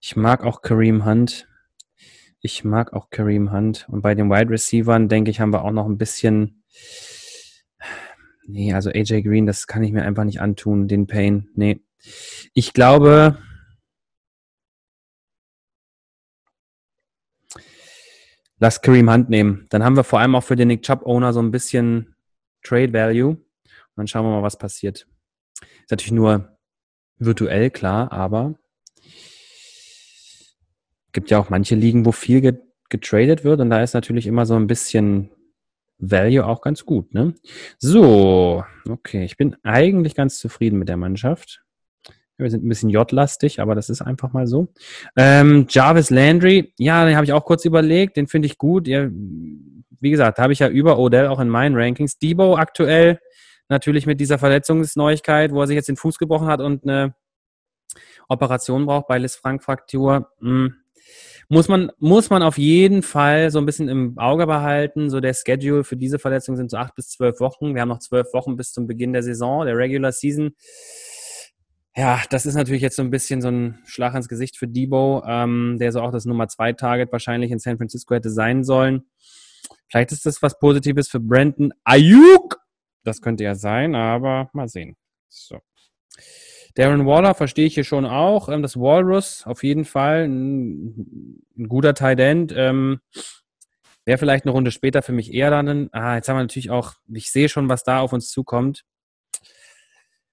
Ich mag auch Kareem Hunt. Ich mag auch Kareem Hunt. Und bei den Wide Receivern, denke ich, haben wir auch noch ein bisschen. Nee, also AJ Green, das kann ich mir einfach nicht antun, den Pain. Nee. Ich glaube. Lass Kareem Hunt nehmen. Dann haben wir vor allem auch für den Nick Chubb Owner so ein bisschen Trade Value. Und dann schauen wir mal, was passiert. Ist natürlich nur virtuell, klar, aber gibt ja auch manche Ligen, wo viel getradet wird und da ist natürlich immer so ein bisschen Value auch ganz gut. Ne? So, okay, ich bin eigentlich ganz zufrieden mit der Mannschaft. Wir sind ein bisschen J-lastig, aber das ist einfach mal so. Ähm, Jarvis Landry, ja, den habe ich auch kurz überlegt, den finde ich gut. Ja, wie gesagt, habe ich ja über Odell auch in meinen Rankings. Debo aktuell natürlich mit dieser Verletzungsneuigkeit, wo er sich jetzt den Fuß gebrochen hat und eine Operation braucht bei Liz Frank Fraktur. Hm, muss man, muss man auf jeden Fall so ein bisschen im Auge behalten. So der Schedule für diese Verletzung sind so acht bis zwölf Wochen. Wir haben noch zwölf Wochen bis zum Beginn der Saison, der Regular Season. Ja, das ist natürlich jetzt so ein bisschen so ein Schlag ins Gesicht für Debo, ähm, der so auch das Nummer zwei Target wahrscheinlich in San Francisco hätte sein sollen. Vielleicht ist das was Positives für Brandon Ayuk. Das könnte ja sein, aber mal sehen. So. Darren Waller verstehe ich hier schon auch. Ähm, das Walrus auf jeden Fall ein, ein guter Tight End. Ähm, Wäre vielleicht eine Runde später für mich eher dann. Ah, jetzt haben wir natürlich auch, ich sehe schon, was da auf uns zukommt.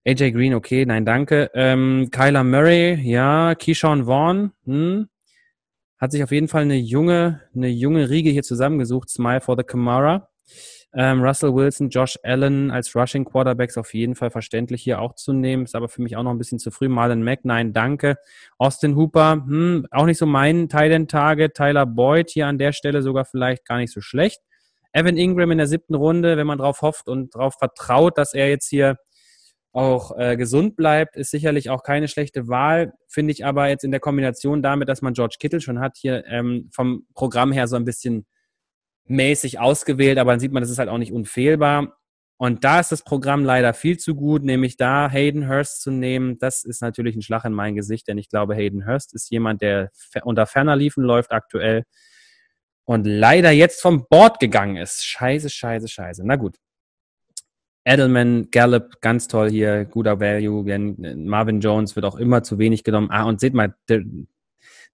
AJ Green, okay, nein, danke. Ähm, Kyler Murray, ja. Keyshawn Vaughn, hm. Hat sich auf jeden Fall eine junge, eine junge Riege hier zusammengesucht. Smile for the Camara. Ähm, Russell Wilson, Josh Allen als Rushing Quarterbacks auf jeden Fall verständlich hier auch zu nehmen. Ist aber für mich auch noch ein bisschen zu früh. Marlon Mack, nein, danke. Austin Hooper, hm, auch nicht so mein Titan-Target. Tyler Boyd hier an der Stelle sogar vielleicht gar nicht so schlecht. Evan Ingram in der siebten Runde, wenn man darauf hofft und darauf vertraut, dass er jetzt hier auch äh, gesund bleibt, ist sicherlich auch keine schlechte Wahl. Finde ich aber jetzt in der Kombination damit, dass man George Kittle schon hat, hier ähm, vom Programm her so ein bisschen mäßig ausgewählt, aber dann sieht man, das ist halt auch nicht unfehlbar. Und da ist das Programm leider viel zu gut, nämlich da Hayden Hurst zu nehmen. Das ist natürlich ein Schlag in mein Gesicht, denn ich glaube, Hayden Hurst ist jemand, der unter ferner Liefen läuft aktuell und leider jetzt vom Board gegangen ist. Scheiße, scheiße, scheiße. Na gut. Edelman, Gallup, ganz toll hier, guter Value. Marvin Jones wird auch immer zu wenig genommen. Ah, und seht mal,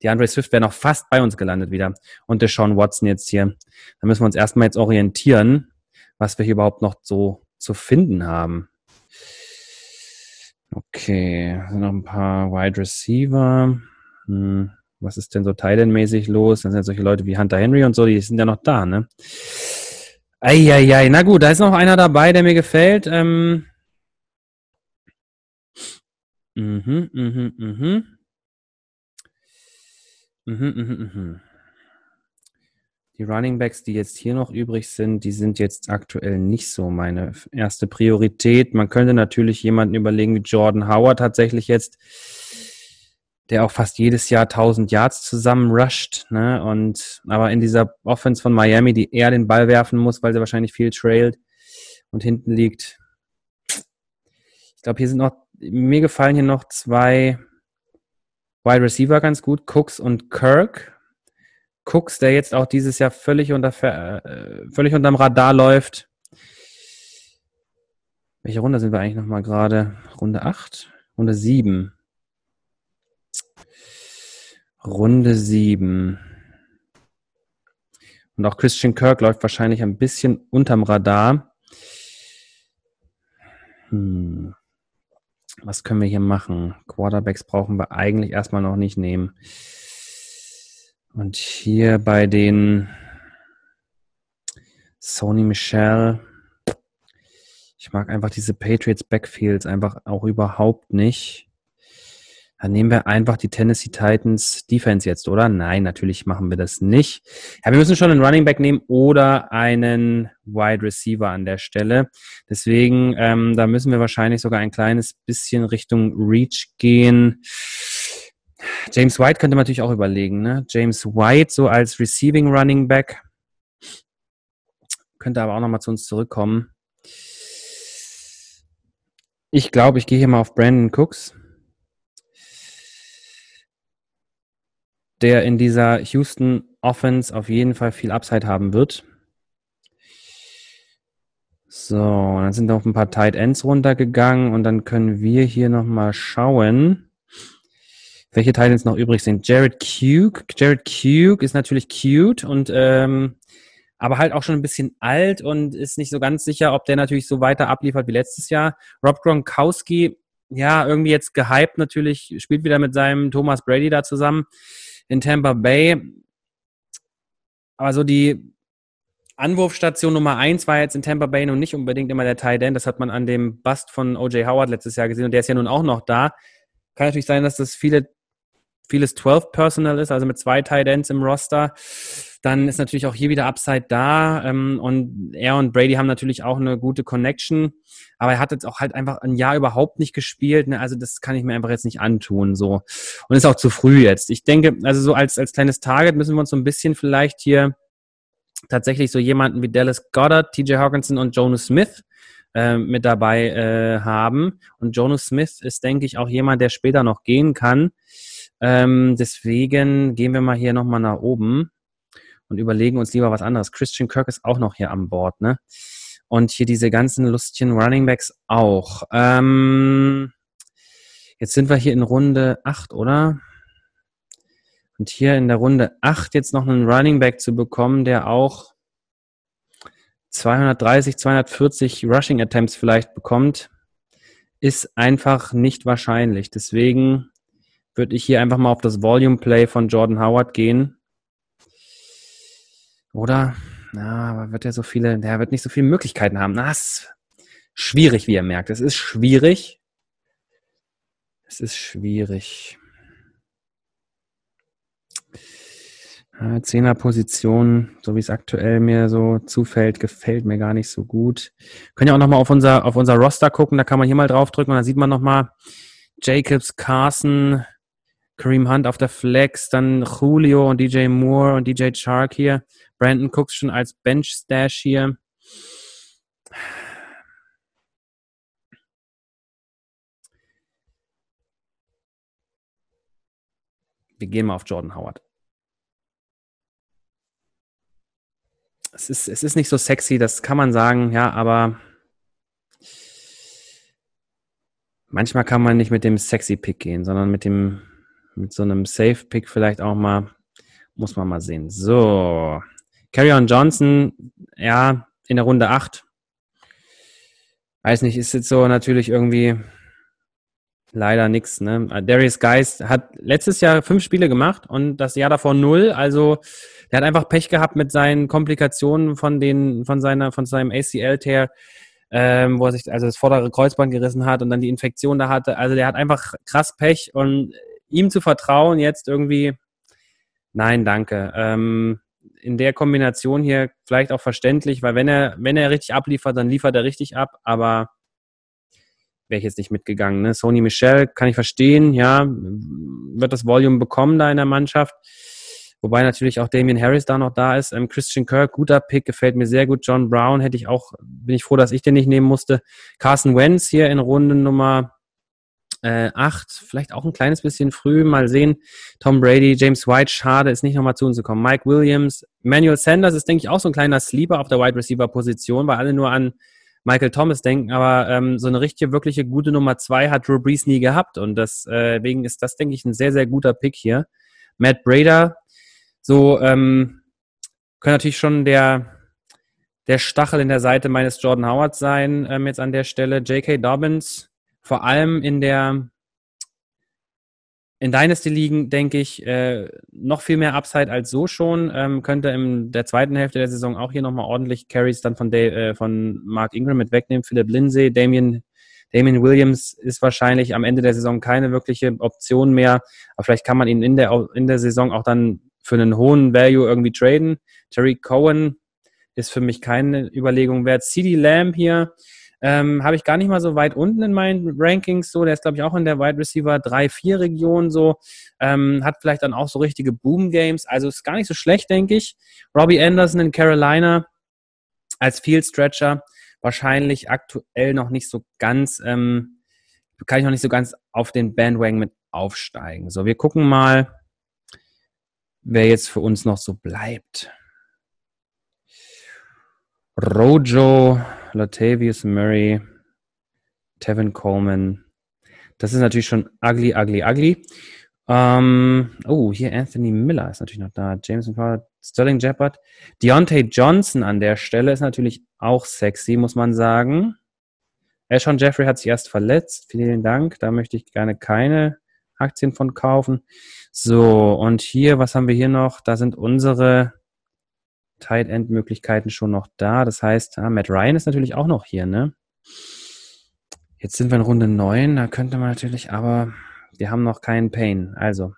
die Andre Swift wäre noch fast bei uns gelandet wieder. Und der Sean Watson jetzt hier. Da müssen wir uns erstmal jetzt orientieren, was wir hier überhaupt noch so zu finden haben. Okay, sind noch ein paar Wide Receiver. Hm, was ist denn so Thailand-mäßig los? Dann sind ja solche Leute wie Hunter Henry und so, die sind ja noch da, ne? Eieiei, na gut, da ist noch einer dabei, der mir gefällt. Ähm, mhm, mhm, mhm. Mhm, mhm, mhm. Die Running Backs, die jetzt hier noch übrig sind, die sind jetzt aktuell nicht so meine erste Priorität. Man könnte natürlich jemanden überlegen wie Jordan Howard tatsächlich jetzt, der auch fast jedes Jahr 1000 Yards zusammen rusht. Ne? Und, aber in dieser Offense von Miami, die eher den Ball werfen muss, weil sie wahrscheinlich viel trailt und hinten liegt. Ich glaube, hier sind noch, mir gefallen hier noch zwei Wide Receiver ganz gut, Cooks und Kirk. Cooks, der jetzt auch dieses Jahr völlig unter äh, völlig unterm Radar läuft. Welche Runde sind wir eigentlich nochmal gerade? Runde 8? Runde 7. Runde 7. Und auch Christian Kirk läuft wahrscheinlich ein bisschen unterm Radar. Hm. Was können wir hier machen? Quarterbacks brauchen wir eigentlich erstmal noch nicht nehmen. Und hier bei den Sony Michel, ich mag einfach diese Patriots Backfields einfach auch überhaupt nicht. Dann nehmen wir einfach die Tennessee Titans Defense jetzt, oder? Nein, natürlich machen wir das nicht. Ja, wir müssen schon einen Running Back nehmen oder einen Wide Receiver an der Stelle. Deswegen, ähm, da müssen wir wahrscheinlich sogar ein kleines bisschen Richtung Reach gehen. James White könnte man natürlich auch überlegen, ne? James White so als Receiving Running Back. Könnte aber auch nochmal zu uns zurückkommen. Ich glaube, ich gehe hier mal auf Brandon Cooks. Der in dieser Houston Offense auf jeden Fall viel Upside haben wird. So, dann sind noch ein paar Tight Ends runtergegangen und dann können wir hier nochmal schauen, welche Tight Ends noch übrig sind. Jared Cube. Jared Cube ist natürlich cute und ähm, aber halt auch schon ein bisschen alt und ist nicht so ganz sicher, ob der natürlich so weiter abliefert wie letztes Jahr. Rob Gronkowski, ja, irgendwie jetzt gehypt natürlich, spielt wieder mit seinem Thomas Brady da zusammen in Tampa Bay. Aber so die Anwurfstation Nummer eins war jetzt in Tampa Bay nun nicht unbedingt immer der Tight End. Das hat man an dem Bust von O.J. Howard letztes Jahr gesehen und der ist ja nun auch noch da. Kann natürlich sein, dass das viele, vieles 12 Personal ist, also mit zwei Tight Ends im Roster dann ist natürlich auch hier wieder Upside da. Ähm, und er und Brady haben natürlich auch eine gute Connection. Aber er hat jetzt auch halt einfach ein Jahr überhaupt nicht gespielt. Ne? Also das kann ich mir einfach jetzt nicht antun. so Und ist auch zu früh jetzt. Ich denke, also so als, als kleines Target müssen wir uns so ein bisschen vielleicht hier tatsächlich so jemanden wie Dallas Goddard, TJ Hawkinson und Jonas Smith äh, mit dabei äh, haben. Und Jonas Smith ist, denke ich, auch jemand, der später noch gehen kann. Ähm, deswegen gehen wir mal hier nochmal nach oben und überlegen uns lieber was anderes. Christian Kirk ist auch noch hier an Bord, ne? Und hier diese ganzen lustigen Runningbacks auch. Ähm, jetzt sind wir hier in Runde 8, oder? Und hier in der Runde 8 jetzt noch einen Runningback zu bekommen, der auch 230, 240 Rushing Attempts vielleicht bekommt, ist einfach nicht wahrscheinlich. Deswegen würde ich hier einfach mal auf das Volume Play von Jordan Howard gehen oder? Na, aber wird er so viele, der wird nicht so viele Möglichkeiten haben. Na, ist schwierig, wie ihr merkt. Es ist schwierig. Es ist schwierig. Zehner-Position, so wie es aktuell mir so zufällt, gefällt mir gar nicht so gut. Können ja auch nochmal auf unser, auf unser Roster gucken, da kann man hier mal draufdrücken und dann sieht man nochmal Jacobs, Carson, Kareem Hunt auf der Flex, dann Julio und DJ Moore und DJ Chark hier. Brandon Cooks schon als Bench-Stash hier. Wir gehen mal auf Jordan Howard. Es ist, es ist nicht so sexy, das kann man sagen, ja, aber manchmal kann man nicht mit dem sexy Pick gehen, sondern mit dem, mit so einem Safe Pick vielleicht auch mal, muss man mal sehen. So. Carrion Johnson, ja, in der Runde 8. Weiß nicht, ist jetzt so natürlich irgendwie leider nichts. Ne? Darius Geist hat letztes Jahr fünf Spiele gemacht und das Jahr davor null. Also der hat einfach Pech gehabt mit seinen Komplikationen von den, von seiner, von seinem ACL-Tear, ähm, wo er sich also das vordere Kreuzband gerissen hat und dann die Infektion da hatte. Also der hat einfach krass Pech und ihm zu vertrauen jetzt irgendwie, nein, danke. Ähm, in der Kombination hier vielleicht auch verständlich, weil wenn er, wenn er richtig abliefert, dann liefert er richtig ab, aber wäre ich jetzt nicht mitgegangen. Ne? Sony Michel kann ich verstehen, ja, wird das Volume bekommen da in der Mannschaft. Wobei natürlich auch Damian Harris da noch da ist. Ähm, Christian Kirk, guter Pick, gefällt mir sehr gut. John Brown hätte ich auch, bin ich froh, dass ich den nicht nehmen musste. Carson Wentz hier in Runde Nummer äh, 8, vielleicht auch ein kleines bisschen früh. Mal sehen. Tom Brady, James White, schade, ist nicht nochmal zu uns gekommen. Mike Williams, Manuel Sanders ist, denke ich, auch so ein kleiner Sleeper auf der Wide Receiver Position, weil alle nur an Michael Thomas denken, aber ähm, so eine richtige, wirkliche gute Nummer zwei hat Drew Brees nie gehabt und deswegen äh, ist das, denke ich, ein sehr, sehr guter Pick hier. Matt Brader, so ähm, Könnte natürlich schon der, der Stachel in der Seite meines Jordan Howard sein, ähm, jetzt an der Stelle. J.K. Dobbins, vor allem in der in Dynasty liegen, denke ich, äh, noch viel mehr Upside als so schon. Ähm, könnte in der zweiten Hälfte der Saison auch hier nochmal ordentlich Carries dann von, Dave, äh, von Mark Ingram mit wegnehmen. Philip Lindsay, Damien, Damien Williams ist wahrscheinlich am Ende der Saison keine wirkliche Option mehr. Aber vielleicht kann man ihn in der, in der Saison auch dann für einen hohen Value irgendwie traden. Terry Cohen ist für mich keine Überlegung wert. CD Lamb hier ähm, Habe ich gar nicht mal so weit unten in meinen Rankings. So, der ist, glaube ich, auch in der Wide Receiver 3-4 Region so. Ähm, hat vielleicht dann auch so richtige Boom-Games. Also ist gar nicht so schlecht, denke ich. Robbie Anderson in Carolina als Field Stretcher wahrscheinlich aktuell noch nicht so ganz, ähm, kann ich noch nicht so ganz auf den Bandwagon mit aufsteigen. So, wir gucken mal, wer jetzt für uns noch so bleibt. Rojo Latavius Murray, Tevin Coleman. Das ist natürlich schon ugly, ugly, ugly. Ähm, oh, hier Anthony Miller ist natürlich noch da. Jameson Crowder, Sterling Jeppard. Deontay Johnson an der Stelle ist natürlich auch sexy, muss man sagen. Ashon Jeffrey hat sich erst verletzt. Vielen Dank. Da möchte ich gerne keine Aktien von kaufen. So, und hier, was haben wir hier noch? Da sind unsere Tight End Möglichkeiten schon noch da. Das heißt, ah, Matt Ryan ist natürlich auch noch hier, ne? Jetzt sind wir in Runde 9, da könnte man natürlich, aber wir haben noch keinen Pain. Also,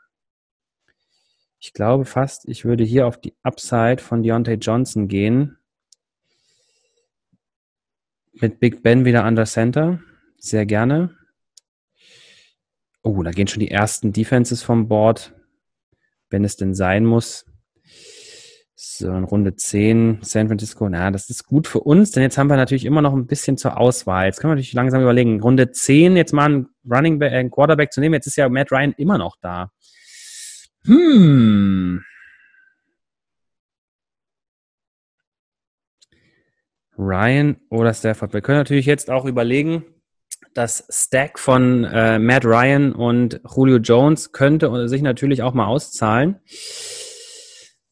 ich glaube fast, ich würde hier auf die Upside von Deontay Johnson gehen. Mit Big Ben wieder under Center. Sehr gerne. Oh, da gehen schon die ersten Defenses vom Board. Wenn es denn sein muss. So, in Runde 10, San Francisco, na, das ist gut für uns, denn jetzt haben wir natürlich immer noch ein bisschen zur Auswahl. Jetzt können wir natürlich langsam überlegen, Runde 10 jetzt mal einen Running Back, einen Quarterback zu nehmen. Jetzt ist ja Matt Ryan immer noch da. Hm. Ryan oder Stafford. Wir können natürlich jetzt auch überlegen, das Stack von äh, Matt Ryan und Julio Jones könnte sich natürlich auch mal auszahlen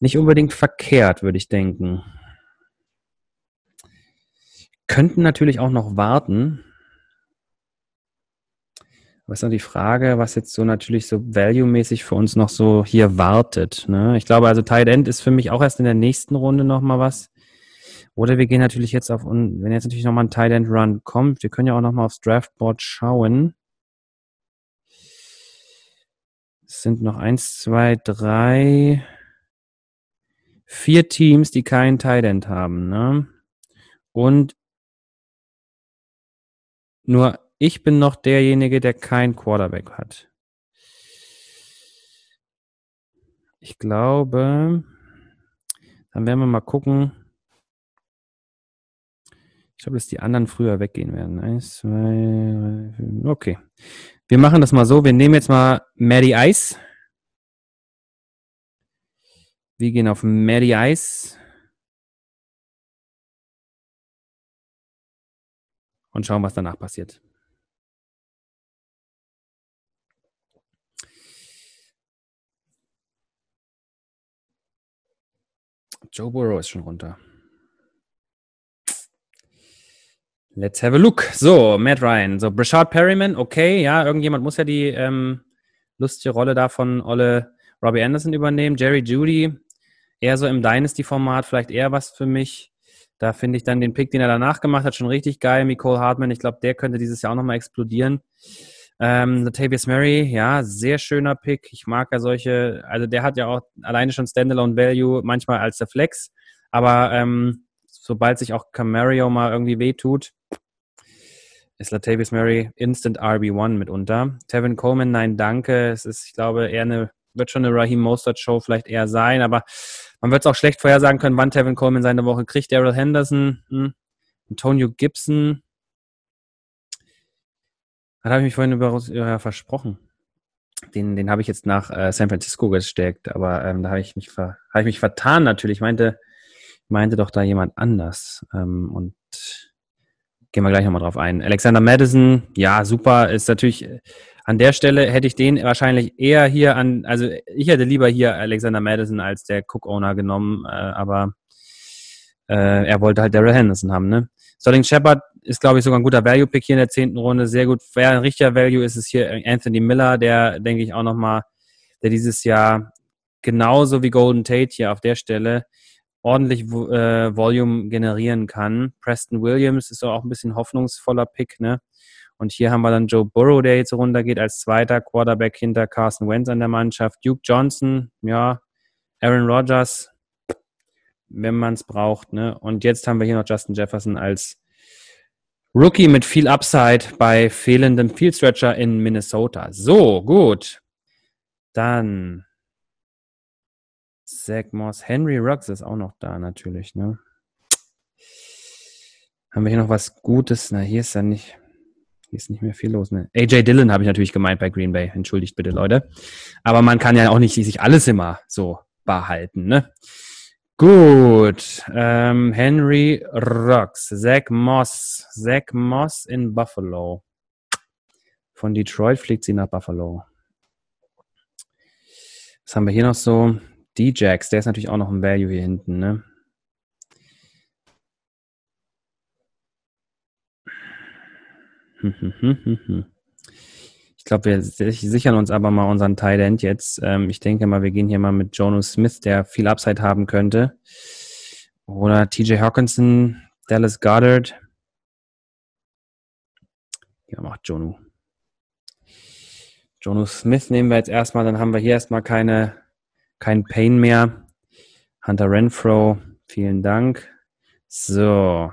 nicht unbedingt verkehrt, würde ich denken. Könnten natürlich auch noch warten. Aber ist noch die Frage, was jetzt so natürlich so value-mäßig für uns noch so hier wartet. Ne? Ich glaube, also Tight End ist für mich auch erst in der nächsten Runde nochmal was. Oder wir gehen natürlich jetzt auf, wenn jetzt natürlich nochmal ein Tight End Run kommt, wir können ja auch nochmal aufs Draftboard schauen. Es sind noch eins, zwei, drei, vier Teams, die keinen End haben. Ne? Und nur ich bin noch derjenige, der kein Quarterback hat. Ich glaube, dann werden wir mal gucken. Ich glaube, dass die anderen früher weggehen werden. Eins, zwei, drei, fünf. Okay. Wir machen das mal so. Wir nehmen jetzt mal Maddie Ice. Wir gehen auf Mary Ice. Und schauen, was danach passiert. Joe Burrow ist schon runter. Let's have a look. So, Matt Ryan. So, Brashard Perryman, okay, ja, irgendjemand muss ja die ähm, lustige Rolle da von Olle Robbie Anderson übernehmen. Jerry Judy, eher so im Dynasty-Format vielleicht eher was für mich. Da finde ich dann den Pick, den er danach gemacht hat, schon richtig geil. Nicole Hartman, ich glaube, der könnte dieses Jahr auch nochmal explodieren. Ähm, Latavius Murray, ja, sehr schöner Pick. Ich mag ja solche, also der hat ja auch alleine schon Standalone Value, manchmal als der Flex. Aber ähm, sobald sich auch Camario mal irgendwie wehtut, ist Latavius Murray Instant RB1 mitunter. Tevin Coleman, nein, danke. Es ist, ich glaube, eher eine, wird schon eine Raheem Mostert Show vielleicht eher sein, aber man wird es auch schlecht vorhersagen können, wann Tevin Coleman seine Woche kriegt. Daryl Henderson, hm, Antonio Gibson. Da habe ich mich vorhin über, ja, versprochen. Den, den habe ich jetzt nach äh, San Francisco gesteckt, aber ähm, da habe ich mich ver, habe ich mich vertan natürlich. Ich meinte, meinte doch da jemand anders. Ähm, und gehen wir gleich nochmal drauf ein. Alexander Madison, ja, super, ist natürlich an der Stelle hätte ich den wahrscheinlich eher hier an, also ich hätte lieber hier Alexander Madison als der Cook-Owner genommen, äh, aber äh, er wollte halt Daryl Henderson haben, ne? Sterling Shepard ist, glaube ich, sogar ein guter Value-Pick hier in der zehnten Runde. Sehr gut. Wer ein richtiger Value ist, ist hier Anthony Miller, der, denke ich, auch nochmal, der dieses Jahr genauso wie Golden Tate hier auf der Stelle ordentlich äh, Volume generieren kann. Preston Williams ist auch ein bisschen hoffnungsvoller Pick, ne? Und hier haben wir dann Joe Burrow, der jetzt runtergeht als zweiter Quarterback hinter Carson Wentz an der Mannschaft. Duke Johnson, ja, Aaron Rodgers, wenn man es braucht. Ne? Und jetzt haben wir hier noch Justin Jefferson als Rookie mit viel Upside bei fehlendem Fieldstretcher in Minnesota. So, gut. Dann Zach Moss. Henry Ruggs ist auch noch da natürlich. Ne? Haben wir hier noch was Gutes? Na, hier ist ja nicht. Hier ist nicht mehr viel los. Ne? AJ Dillon habe ich natürlich gemeint bei Green Bay. Entschuldigt bitte, Leute. Aber man kann ja auch nicht sich alles immer so behalten. Ne? Gut. Ähm, Henry Rocks. Zach Moss. Zach Moss in Buffalo. Von Detroit fliegt sie nach Buffalo. Was haben wir hier noch so? D-Jax, der ist natürlich auch noch ein Value hier hinten, ne? Ich glaube, wir sichern uns aber mal unseren Tight End jetzt. Ähm, ich denke mal, wir gehen hier mal mit Jono Smith, der viel Upside haben könnte. Oder TJ Hawkinson, Dallas Goddard. Ja, macht Jonu. Jono Smith nehmen wir jetzt erstmal, dann haben wir hier erstmal keine, kein Pain mehr. Hunter Renfro, vielen Dank. So.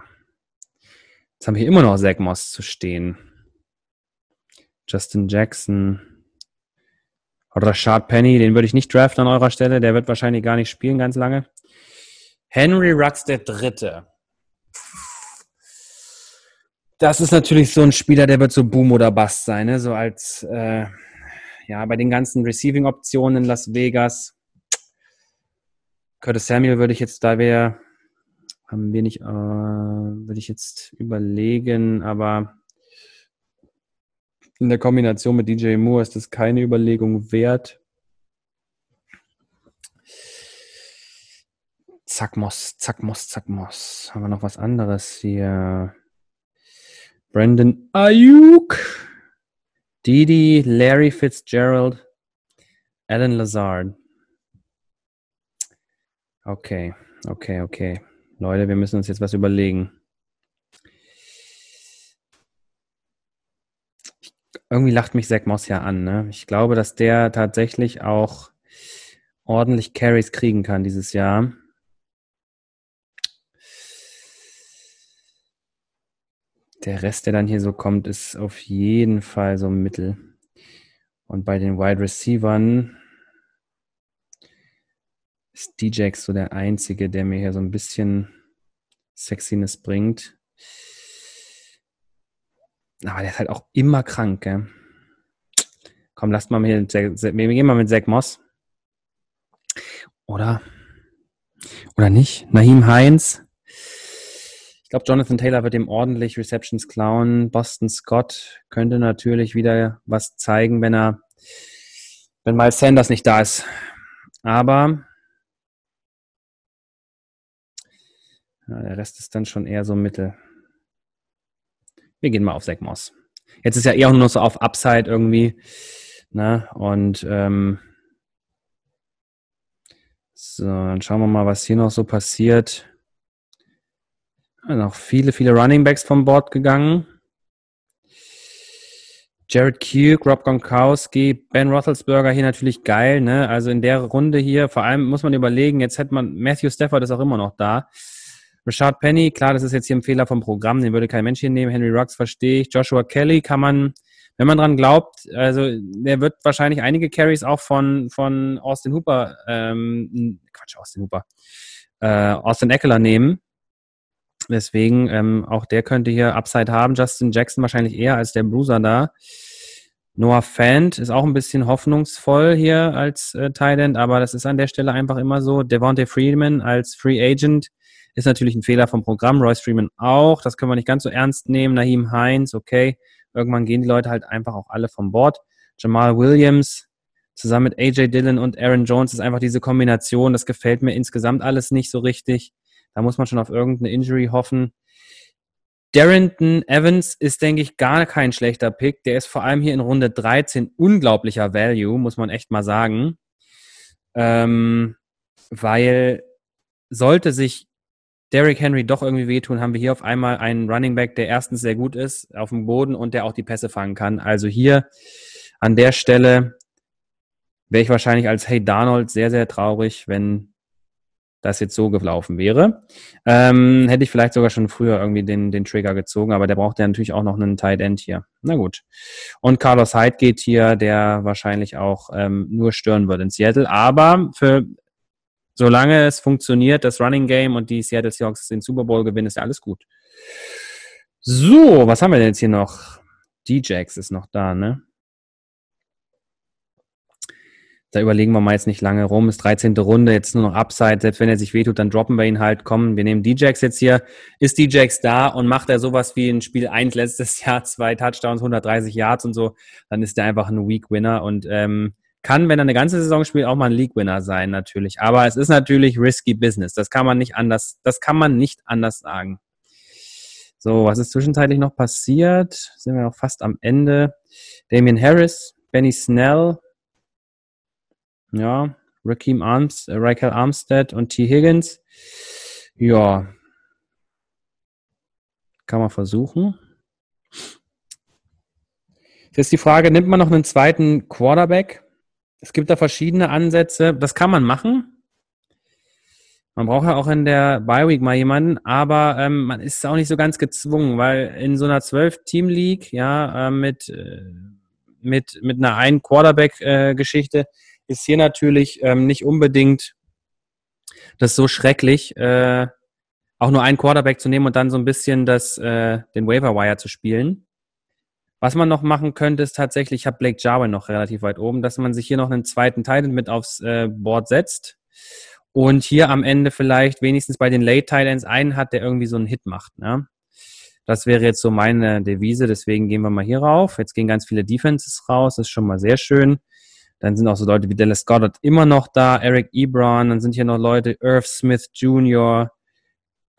Jetzt haben wir hier immer noch Zach Moss zu stehen. Justin Jackson. Rashad Penny, den würde ich nicht draften an eurer Stelle. Der wird wahrscheinlich gar nicht spielen ganz lange. Henry Rux der Dritte. Das ist natürlich so ein Spieler, der wird so Boom oder Bust sein, ne? so als äh, ja bei den ganzen Receiving-Optionen in Las Vegas. Curtis Samuel würde ich jetzt, da wäre haben wir nicht, äh, würde ich jetzt überlegen, aber in der Kombination mit DJ Moore ist das keine Überlegung wert. Zack Moss, Zack Moss, Zack Moss. Haben wir noch was anderes hier? Brandon Ayuk, Didi, Larry Fitzgerald, Alan Lazard. Okay, okay, okay. Leute, wir müssen uns jetzt was überlegen. Irgendwie lacht mich Zach Moss ja an. Ne? Ich glaube, dass der tatsächlich auch ordentlich Carries kriegen kann dieses Jahr. Der Rest, der dann hier so kommt, ist auf jeden Fall so Mittel. Und bei den Wide Receivern ist DJX so der einzige, der mir hier so ein bisschen Sexiness bringt. Aber der ist halt auch immer krank, gell? Komm, lasst mal mit, wir gehen mal mit Zach Moss. Oder? Oder nicht? Naheem Heinz. Ich glaube, Jonathan Taylor wird ihm ordentlich Receptions klauen. Boston Scott könnte natürlich wieder was zeigen, wenn er, wenn Miles Sanders nicht da ist. Aber Ja, der Rest ist dann schon eher so Mittel. Wir gehen mal auf Moss. Jetzt ist ja eher nur so auf Upside irgendwie. Ne? Und ähm, so, dann schauen wir mal, was hier noch so passiert. Ja, noch viele, viele Running Backs vom Board gegangen. Jared Kuke, Rob Gronkowski, Ben Roethlisberger hier natürlich geil, ne? Also in der Runde hier, vor allem muss man überlegen, jetzt hätte man, Matthew Stafford ist auch immer noch da. Richard Penny, klar, das ist jetzt hier ein Fehler vom Programm, den würde kein Mensch hier nehmen. Henry Rux verstehe ich. Joshua Kelly kann man, wenn man dran glaubt, also der wird wahrscheinlich einige Carries auch von, von Austin Hooper, ähm, Quatsch, Austin Hooper, äh, Austin Eckler nehmen. Deswegen, ähm, auch der könnte hier Upside haben. Justin Jackson wahrscheinlich eher als der Bruiser da. Noah Fant ist auch ein bisschen hoffnungsvoll hier als äh, Thailand, aber das ist an der Stelle einfach immer so. Devontae Freeman als Free Agent ist natürlich ein Fehler vom Programm. Royce Freeman auch. Das können wir nicht ganz so ernst nehmen. Naheem Heinz, okay. Irgendwann gehen die Leute halt einfach auch alle vom Bord. Jamal Williams zusammen mit AJ Dillon und Aaron Jones ist einfach diese Kombination. Das gefällt mir insgesamt alles nicht so richtig. Da muss man schon auf irgendeine Injury hoffen. Darrington Evans ist, denke ich, gar kein schlechter Pick. Der ist vor allem hier in Runde 13 unglaublicher Value, muss man echt mal sagen. Ähm, weil sollte sich Derrick Henry doch irgendwie wehtun, haben wir hier auf einmal einen Running Back, der erstens sehr gut ist auf dem Boden und der auch die Pässe fangen kann. Also hier an der Stelle wäre ich wahrscheinlich als Hey Darnold sehr, sehr traurig, wenn das jetzt so gelaufen wäre. Ähm, hätte ich vielleicht sogar schon früher irgendwie den, den Trigger gezogen, aber der braucht ja natürlich auch noch einen Tight End hier. Na gut. Und Carlos Hyde geht hier, der wahrscheinlich auch ähm, nur stören wird in Seattle. Aber für solange es funktioniert, das Running Game und die Seattle Seahawks den Super Bowl gewinnen, ist ja alles gut. So, was haben wir denn jetzt hier noch? D-Jax ist noch da, ne? Da überlegen wir mal jetzt nicht lange rum. Ist 13. Runde, jetzt nur noch Upside. Selbst wenn er sich wehtut, dann droppen wir ihn halt. Komm, wir nehmen DJX jetzt hier. Ist DJX da und macht er sowas wie in Spiel 1 letztes Jahr, zwei Touchdowns, 130 Yards und so, dann ist er einfach ein Weak Winner und ähm, kann, wenn er eine ganze Saison spielt, auch mal ein League Winner sein, natürlich. Aber es ist natürlich risky Business. Das kann man nicht anders, das kann man nicht anders sagen. So, was ist zwischenzeitlich noch passiert? Sind wir noch fast am Ende. Damien Harris, Benny Snell, ja, Raheem Arms, äh, Raquel Armstead und T. Higgins. Ja. Kann man versuchen. Jetzt ist die Frage, nimmt man noch einen zweiten Quarterback? Es gibt da verschiedene Ansätze. Das kann man machen. Man braucht ja auch in der Bye Week mal jemanden, aber ähm, man ist auch nicht so ganz gezwungen, weil in so einer 12-Team-League, ja, äh, mit, äh, mit, mit einer ein Quarterback-Geschichte, äh, ist hier natürlich ähm, nicht unbedingt das so schrecklich, äh, auch nur einen Quarterback zu nehmen und dann so ein bisschen das, äh, den Waiver Wire zu spielen. Was man noch machen könnte, ist tatsächlich, ich habe Blake Jarwin noch relativ weit oben, dass man sich hier noch einen zweiten Titan mit aufs äh, Board setzt und hier am Ende vielleicht wenigstens bei den Late Titans einen hat, der irgendwie so einen Hit macht. Ne? Das wäre jetzt so meine Devise, deswegen gehen wir mal hier rauf. Jetzt gehen ganz viele Defenses raus, das ist schon mal sehr schön. Dann sind auch so Leute wie Dallas Goddard immer noch da, Eric Ebron, dann sind hier noch Leute, Irv Smith Jr.,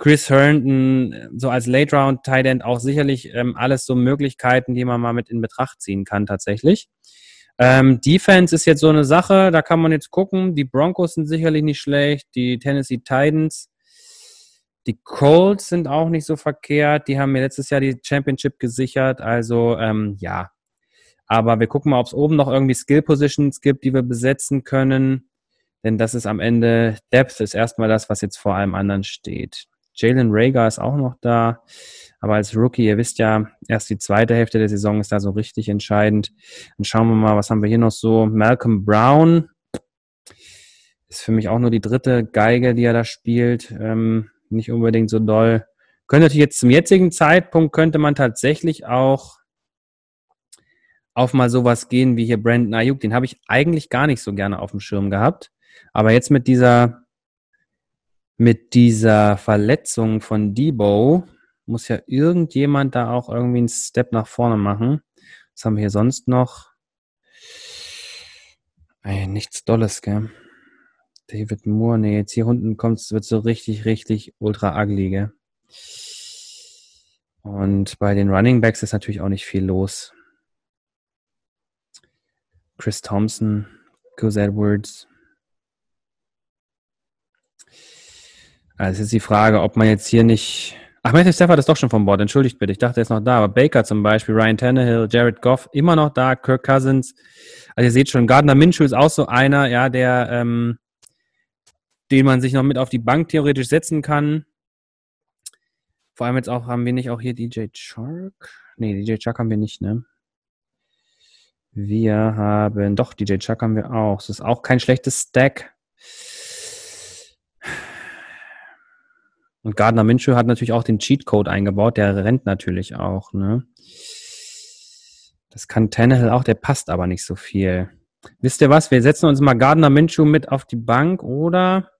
Chris Herndon, so als Late Round Tight End auch sicherlich ähm, alles so Möglichkeiten, die man mal mit in Betracht ziehen kann tatsächlich. Ähm, Defense ist jetzt so eine Sache, da kann man jetzt gucken. Die Broncos sind sicherlich nicht schlecht, die Tennessee Titans, die Colts sind auch nicht so verkehrt. Die haben mir letztes Jahr die Championship gesichert. Also ähm, ja, aber wir gucken mal, ob es oben noch irgendwie Skill Positions gibt, die wir besetzen können. Denn das ist am Ende, Depth ist erstmal das, was jetzt vor allem anderen steht. Jalen Rager ist auch noch da. Aber als Rookie, ihr wisst ja, erst die zweite Hälfte der Saison ist da so richtig entscheidend. Dann schauen wir mal, was haben wir hier noch so? Malcolm Brown ist für mich auch nur die dritte Geige, die er da spielt. Ähm, nicht unbedingt so doll. Könnte natürlich jetzt zum jetzigen Zeitpunkt könnte man tatsächlich auch auf mal sowas gehen wie hier Brandon Ayuk. Den habe ich eigentlich gar nicht so gerne auf dem Schirm gehabt. Aber jetzt mit dieser, mit dieser Verletzung von Debo muss ja irgendjemand da auch irgendwie einen Step nach vorne machen. Was haben wir hier sonst noch? Ey, nichts Dolles, gell? David Moore, nee, jetzt hier unten kommt es, wird so richtig, richtig ultra ugly, gell? Und bei den Running Backs ist natürlich auch nicht viel los. Chris Thompson, Gus Edwards. Also ist die Frage, ob man jetzt hier nicht. Ach, Matthew Stafford ist doch schon vom Bord, entschuldigt bitte. Ich dachte, er ist noch da. Aber Baker zum Beispiel, Ryan Tannehill, Jared Goff, immer noch da, Kirk Cousins. Also ihr seht schon, Gardner Minshew ist auch so einer, ja, der, ähm, den man sich noch mit auf die Bank theoretisch setzen kann. Vor allem jetzt auch, haben wir nicht auch hier DJ Chark? Nee, DJ Chark haben wir nicht, ne? Wir haben, doch, DJ Chuck haben wir auch. Das ist auch kein schlechtes Stack. Und Gardner Minshew hat natürlich auch den Cheatcode eingebaut. Der rennt natürlich auch, ne? Das kann Tannehill auch, der passt aber nicht so viel. Wisst ihr was? Wir setzen uns mal Gardner Minshew mit auf die Bank, oder?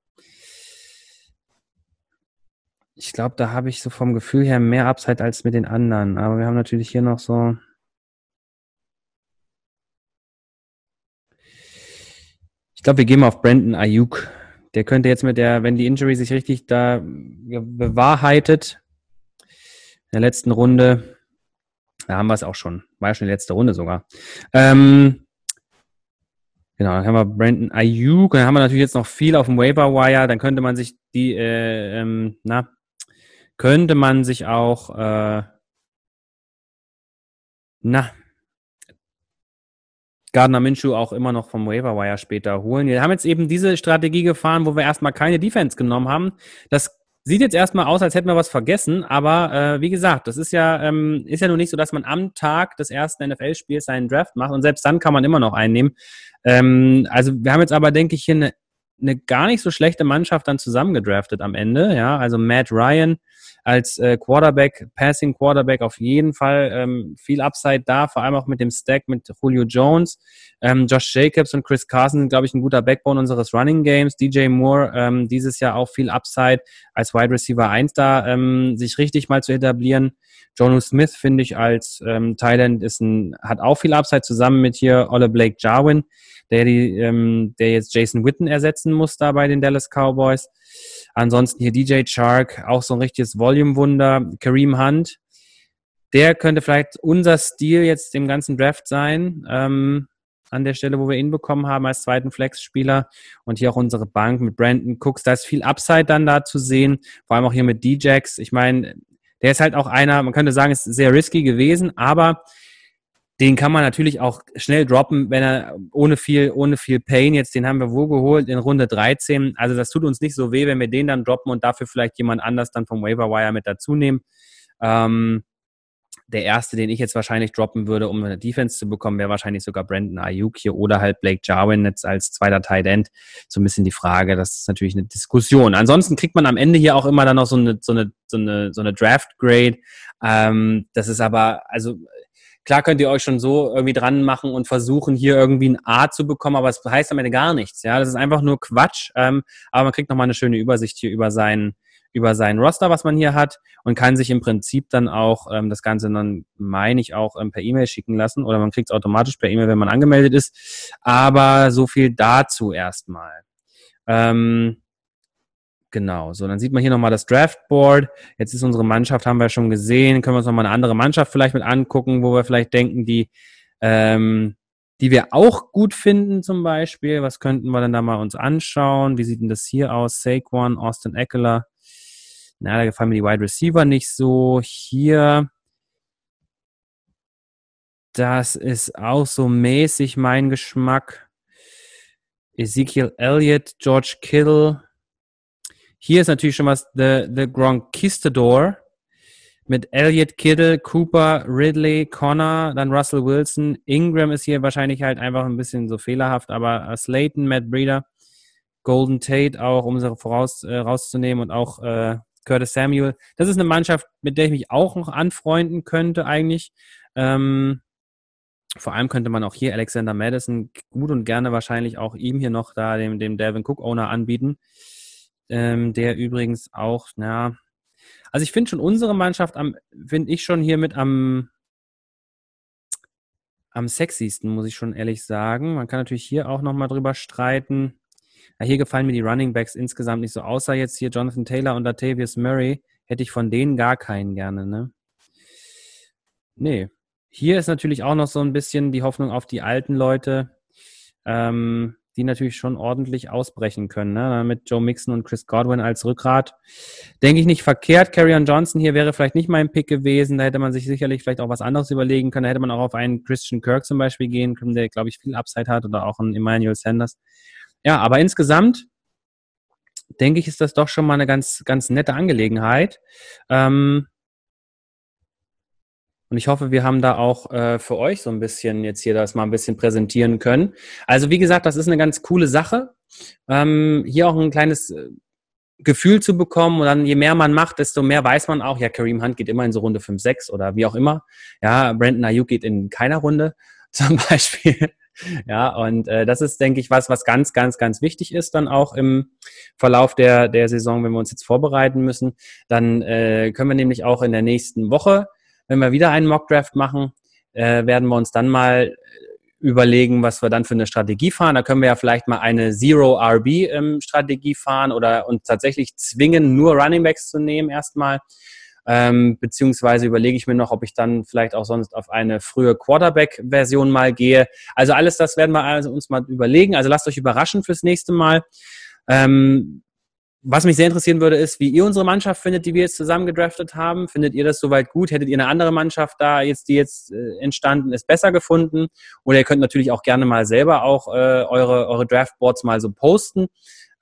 Ich glaube, da habe ich so vom Gefühl her mehr Upside als mit den anderen. Aber wir haben natürlich hier noch so Ich glaube, wir gehen mal auf Brandon Ayuk. Der könnte jetzt mit der, wenn die Injury sich richtig da bewahrheitet, in der letzten Runde, da haben wir es auch schon, war ja schon die letzte Runde sogar. Ähm, genau, dann haben wir Brandon Ayuk, dann haben wir natürlich jetzt noch viel auf dem Waiver Wire, dann könnte man sich die, äh, ähm, na, könnte man sich auch, äh, na, Gardner Minshew auch immer noch vom Waiver Wire später holen. Wir haben jetzt eben diese Strategie gefahren, wo wir erstmal keine Defense genommen haben. Das sieht jetzt erstmal aus, als hätten wir was vergessen, aber äh, wie gesagt, das ist ja, ähm, ist ja nur nicht so, dass man am Tag des ersten NFL-Spiels seinen Draft macht und selbst dann kann man immer noch einnehmen. Ähm, also wir haben jetzt aber, denke ich, hier eine, eine gar nicht so schlechte Mannschaft dann zusammengedraftet am Ende. Ja, also Matt Ryan, als äh, Quarterback, Passing Quarterback auf jeden Fall ähm, viel Upside da, vor allem auch mit dem Stack mit Julio Jones. Ähm, Josh Jacobs und Chris Carson sind, glaube ich, ein guter Backbone unseres Running Games. DJ Moore ähm, dieses Jahr auch viel Upside als Wide Receiver 1 da, ähm, sich richtig mal zu etablieren. Jonu Smith finde ich als ähm, Thailand ist ein, hat auch viel Upside zusammen mit hier Olle Blake Jarwin, der die, ähm, der jetzt Jason Witten ersetzen muss da bei den Dallas Cowboys. Ansonsten hier DJ Chark, auch so ein richtiges Volume-Wunder. Kareem Hunt, der könnte vielleicht unser Stil jetzt im ganzen Draft sein. Ähm, an der Stelle, wo wir ihn bekommen haben als zweiten Flex-Spieler. Und hier auch unsere Bank mit Brandon Cooks. Da ist viel Upside dann da zu sehen. Vor allem auch hier mit D-Jax. Ich meine, der ist halt auch einer, man könnte sagen, ist sehr risky gewesen, aber den kann man natürlich auch schnell droppen, wenn er ohne viel, ohne viel Pain, jetzt den haben wir wo geholt in Runde 13. Also das tut uns nicht so weh, wenn wir den dann droppen und dafür vielleicht jemand anders dann vom Waiver Wire mit dazu nehmen. Ähm, der erste, den ich jetzt wahrscheinlich droppen würde, um eine Defense zu bekommen, wäre wahrscheinlich sogar Brandon Ayuk hier oder halt Blake Jarwin jetzt als zweiter Tight End. So ein bisschen die Frage, das ist natürlich eine Diskussion. Ansonsten kriegt man am Ende hier auch immer dann noch so eine, so eine, so eine, so eine Draft Grade. Ähm, das ist aber, also Klar könnt ihr euch schon so irgendwie dran machen und versuchen, hier irgendwie ein A zu bekommen, aber es heißt am Ende gar nichts. Ja, das ist einfach nur Quatsch. Ähm, aber man kriegt nochmal eine schöne Übersicht hier über seinen, über seinen Roster, was man hier hat und kann sich im Prinzip dann auch ähm, das Ganze dann, meine ich, auch ähm, per E-Mail schicken lassen oder man kriegt es automatisch per E-Mail, wenn man angemeldet ist. Aber so viel dazu erstmal. Ähm, Genau, so, dann sieht man hier nochmal das Draftboard. Jetzt ist unsere Mannschaft, haben wir schon gesehen. Können wir uns nochmal eine andere Mannschaft vielleicht mit angucken, wo wir vielleicht denken, die, ähm, die wir auch gut finden zum Beispiel. Was könnten wir denn da mal uns anschauen? Wie sieht denn das hier aus? Saquon, Austin Eckler. Na, da gefallen mir die Wide Receiver nicht so. Hier, das ist auch so mäßig mein Geschmack. Ezekiel Elliott, George Kittle, hier ist natürlich schon was The, the Gronkistador mit Elliot Kittle, Cooper, Ridley, Connor, dann Russell Wilson. Ingram ist hier wahrscheinlich halt einfach ein bisschen so fehlerhaft, aber uh, Slayton, Matt Breeder, Golden Tate auch, um sie voraus, äh, rauszunehmen und auch äh, Curtis Samuel. Das ist eine Mannschaft, mit der ich mich auch noch anfreunden könnte eigentlich. Ähm, vor allem könnte man auch hier Alexander Madison gut und gerne wahrscheinlich auch ihm hier noch da dem, dem Devin Cook Owner anbieten ähm, der übrigens auch, na, also ich finde schon unsere Mannschaft am, finde ich schon hier mit am, am sexiesten, muss ich schon ehrlich sagen. Man kann natürlich hier auch nochmal drüber streiten. Ja, hier gefallen mir die Running Backs insgesamt nicht so, außer jetzt hier Jonathan Taylor und Latavius Murray. Hätte ich von denen gar keinen gerne, ne? Nee. Hier ist natürlich auch noch so ein bisschen die Hoffnung auf die alten Leute. Ähm, die natürlich schon ordentlich ausbrechen können. Ne? Mit Joe Mixon und Chris Godwin als Rückgrat. Denke ich nicht verkehrt. Carrion Johnson hier wäre vielleicht nicht mein Pick gewesen. Da hätte man sich sicherlich vielleicht auch was anderes überlegen können. Da hätte man auch auf einen Christian Kirk zum Beispiel gehen können, der, glaube ich, viel Upside hat oder auch einen Emmanuel Sanders. Ja, aber insgesamt denke ich, ist das doch schon mal eine ganz, ganz nette Angelegenheit. Ähm, und ich hoffe, wir haben da auch äh, für euch so ein bisschen jetzt hier das mal ein bisschen präsentieren können. Also wie gesagt, das ist eine ganz coole Sache. Ähm, hier auch ein kleines äh, Gefühl zu bekommen und dann je mehr man macht, desto mehr weiß man auch, ja, Kareem Hunt geht immer in so Runde 5, 6 oder wie auch immer. Ja, Brandon Ayuk geht in keiner Runde zum Beispiel. Ja, und äh, das ist, denke ich, was, was ganz, ganz, ganz wichtig ist dann auch im Verlauf der, der Saison, wenn wir uns jetzt vorbereiten müssen. Dann äh, können wir nämlich auch in der nächsten Woche wenn wir wieder einen Mockdraft machen, äh, werden wir uns dann mal überlegen, was wir dann für eine Strategie fahren. Da können wir ja vielleicht mal eine Zero-RB-Strategie ähm, fahren oder uns tatsächlich zwingen, nur Runningbacks zu nehmen erstmal. Ähm, beziehungsweise überlege ich mir noch, ob ich dann vielleicht auch sonst auf eine frühe Quarterback-Version mal gehe. Also alles das werden wir also uns mal überlegen. Also lasst euch überraschen fürs nächste Mal. Ähm, was mich sehr interessieren würde, ist, wie ihr unsere Mannschaft findet, die wir jetzt zusammen gedraftet haben. Findet ihr das soweit gut? Hättet ihr eine andere Mannschaft da jetzt, die jetzt äh, entstanden ist, besser gefunden? Oder ihr könnt natürlich auch gerne mal selber auch äh, eure, eure Draftboards mal so posten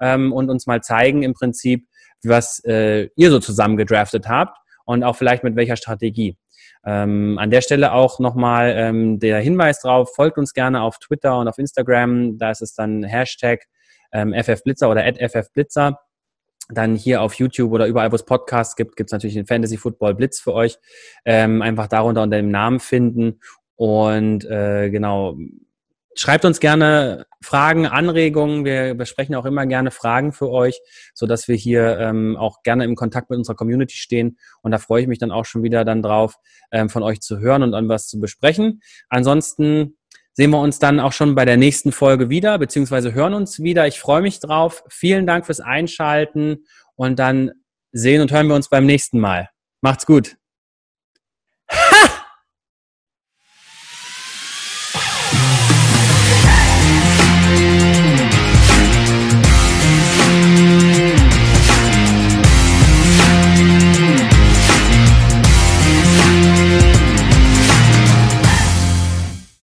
ähm, und uns mal zeigen im Prinzip, was äh, ihr so zusammen gedraftet habt und auch vielleicht mit welcher Strategie. Ähm, an der Stelle auch nochmal ähm, der Hinweis drauf, folgt uns gerne auf Twitter und auf Instagram. Da ist es dann Hashtag ähm, FFBlitzer oder FFBlitzer dann hier auf YouTube oder überall, wo es Podcasts gibt, gibt es natürlich den Fantasy Football Blitz für euch. Ähm, einfach darunter unter dem Namen finden. Und äh, genau, schreibt uns gerne Fragen, Anregungen. Wir besprechen auch immer gerne Fragen für euch, so dass wir hier ähm, auch gerne im Kontakt mit unserer Community stehen. Und da freue ich mich dann auch schon wieder dann drauf, ähm, von euch zu hören und an was zu besprechen. Ansonsten sehen wir uns dann auch schon bei der nächsten Folge wieder, beziehungsweise hören uns wieder. Ich freue mich drauf. Vielen Dank fürs Einschalten und dann sehen und hören wir uns beim nächsten Mal. Macht's gut. Ha!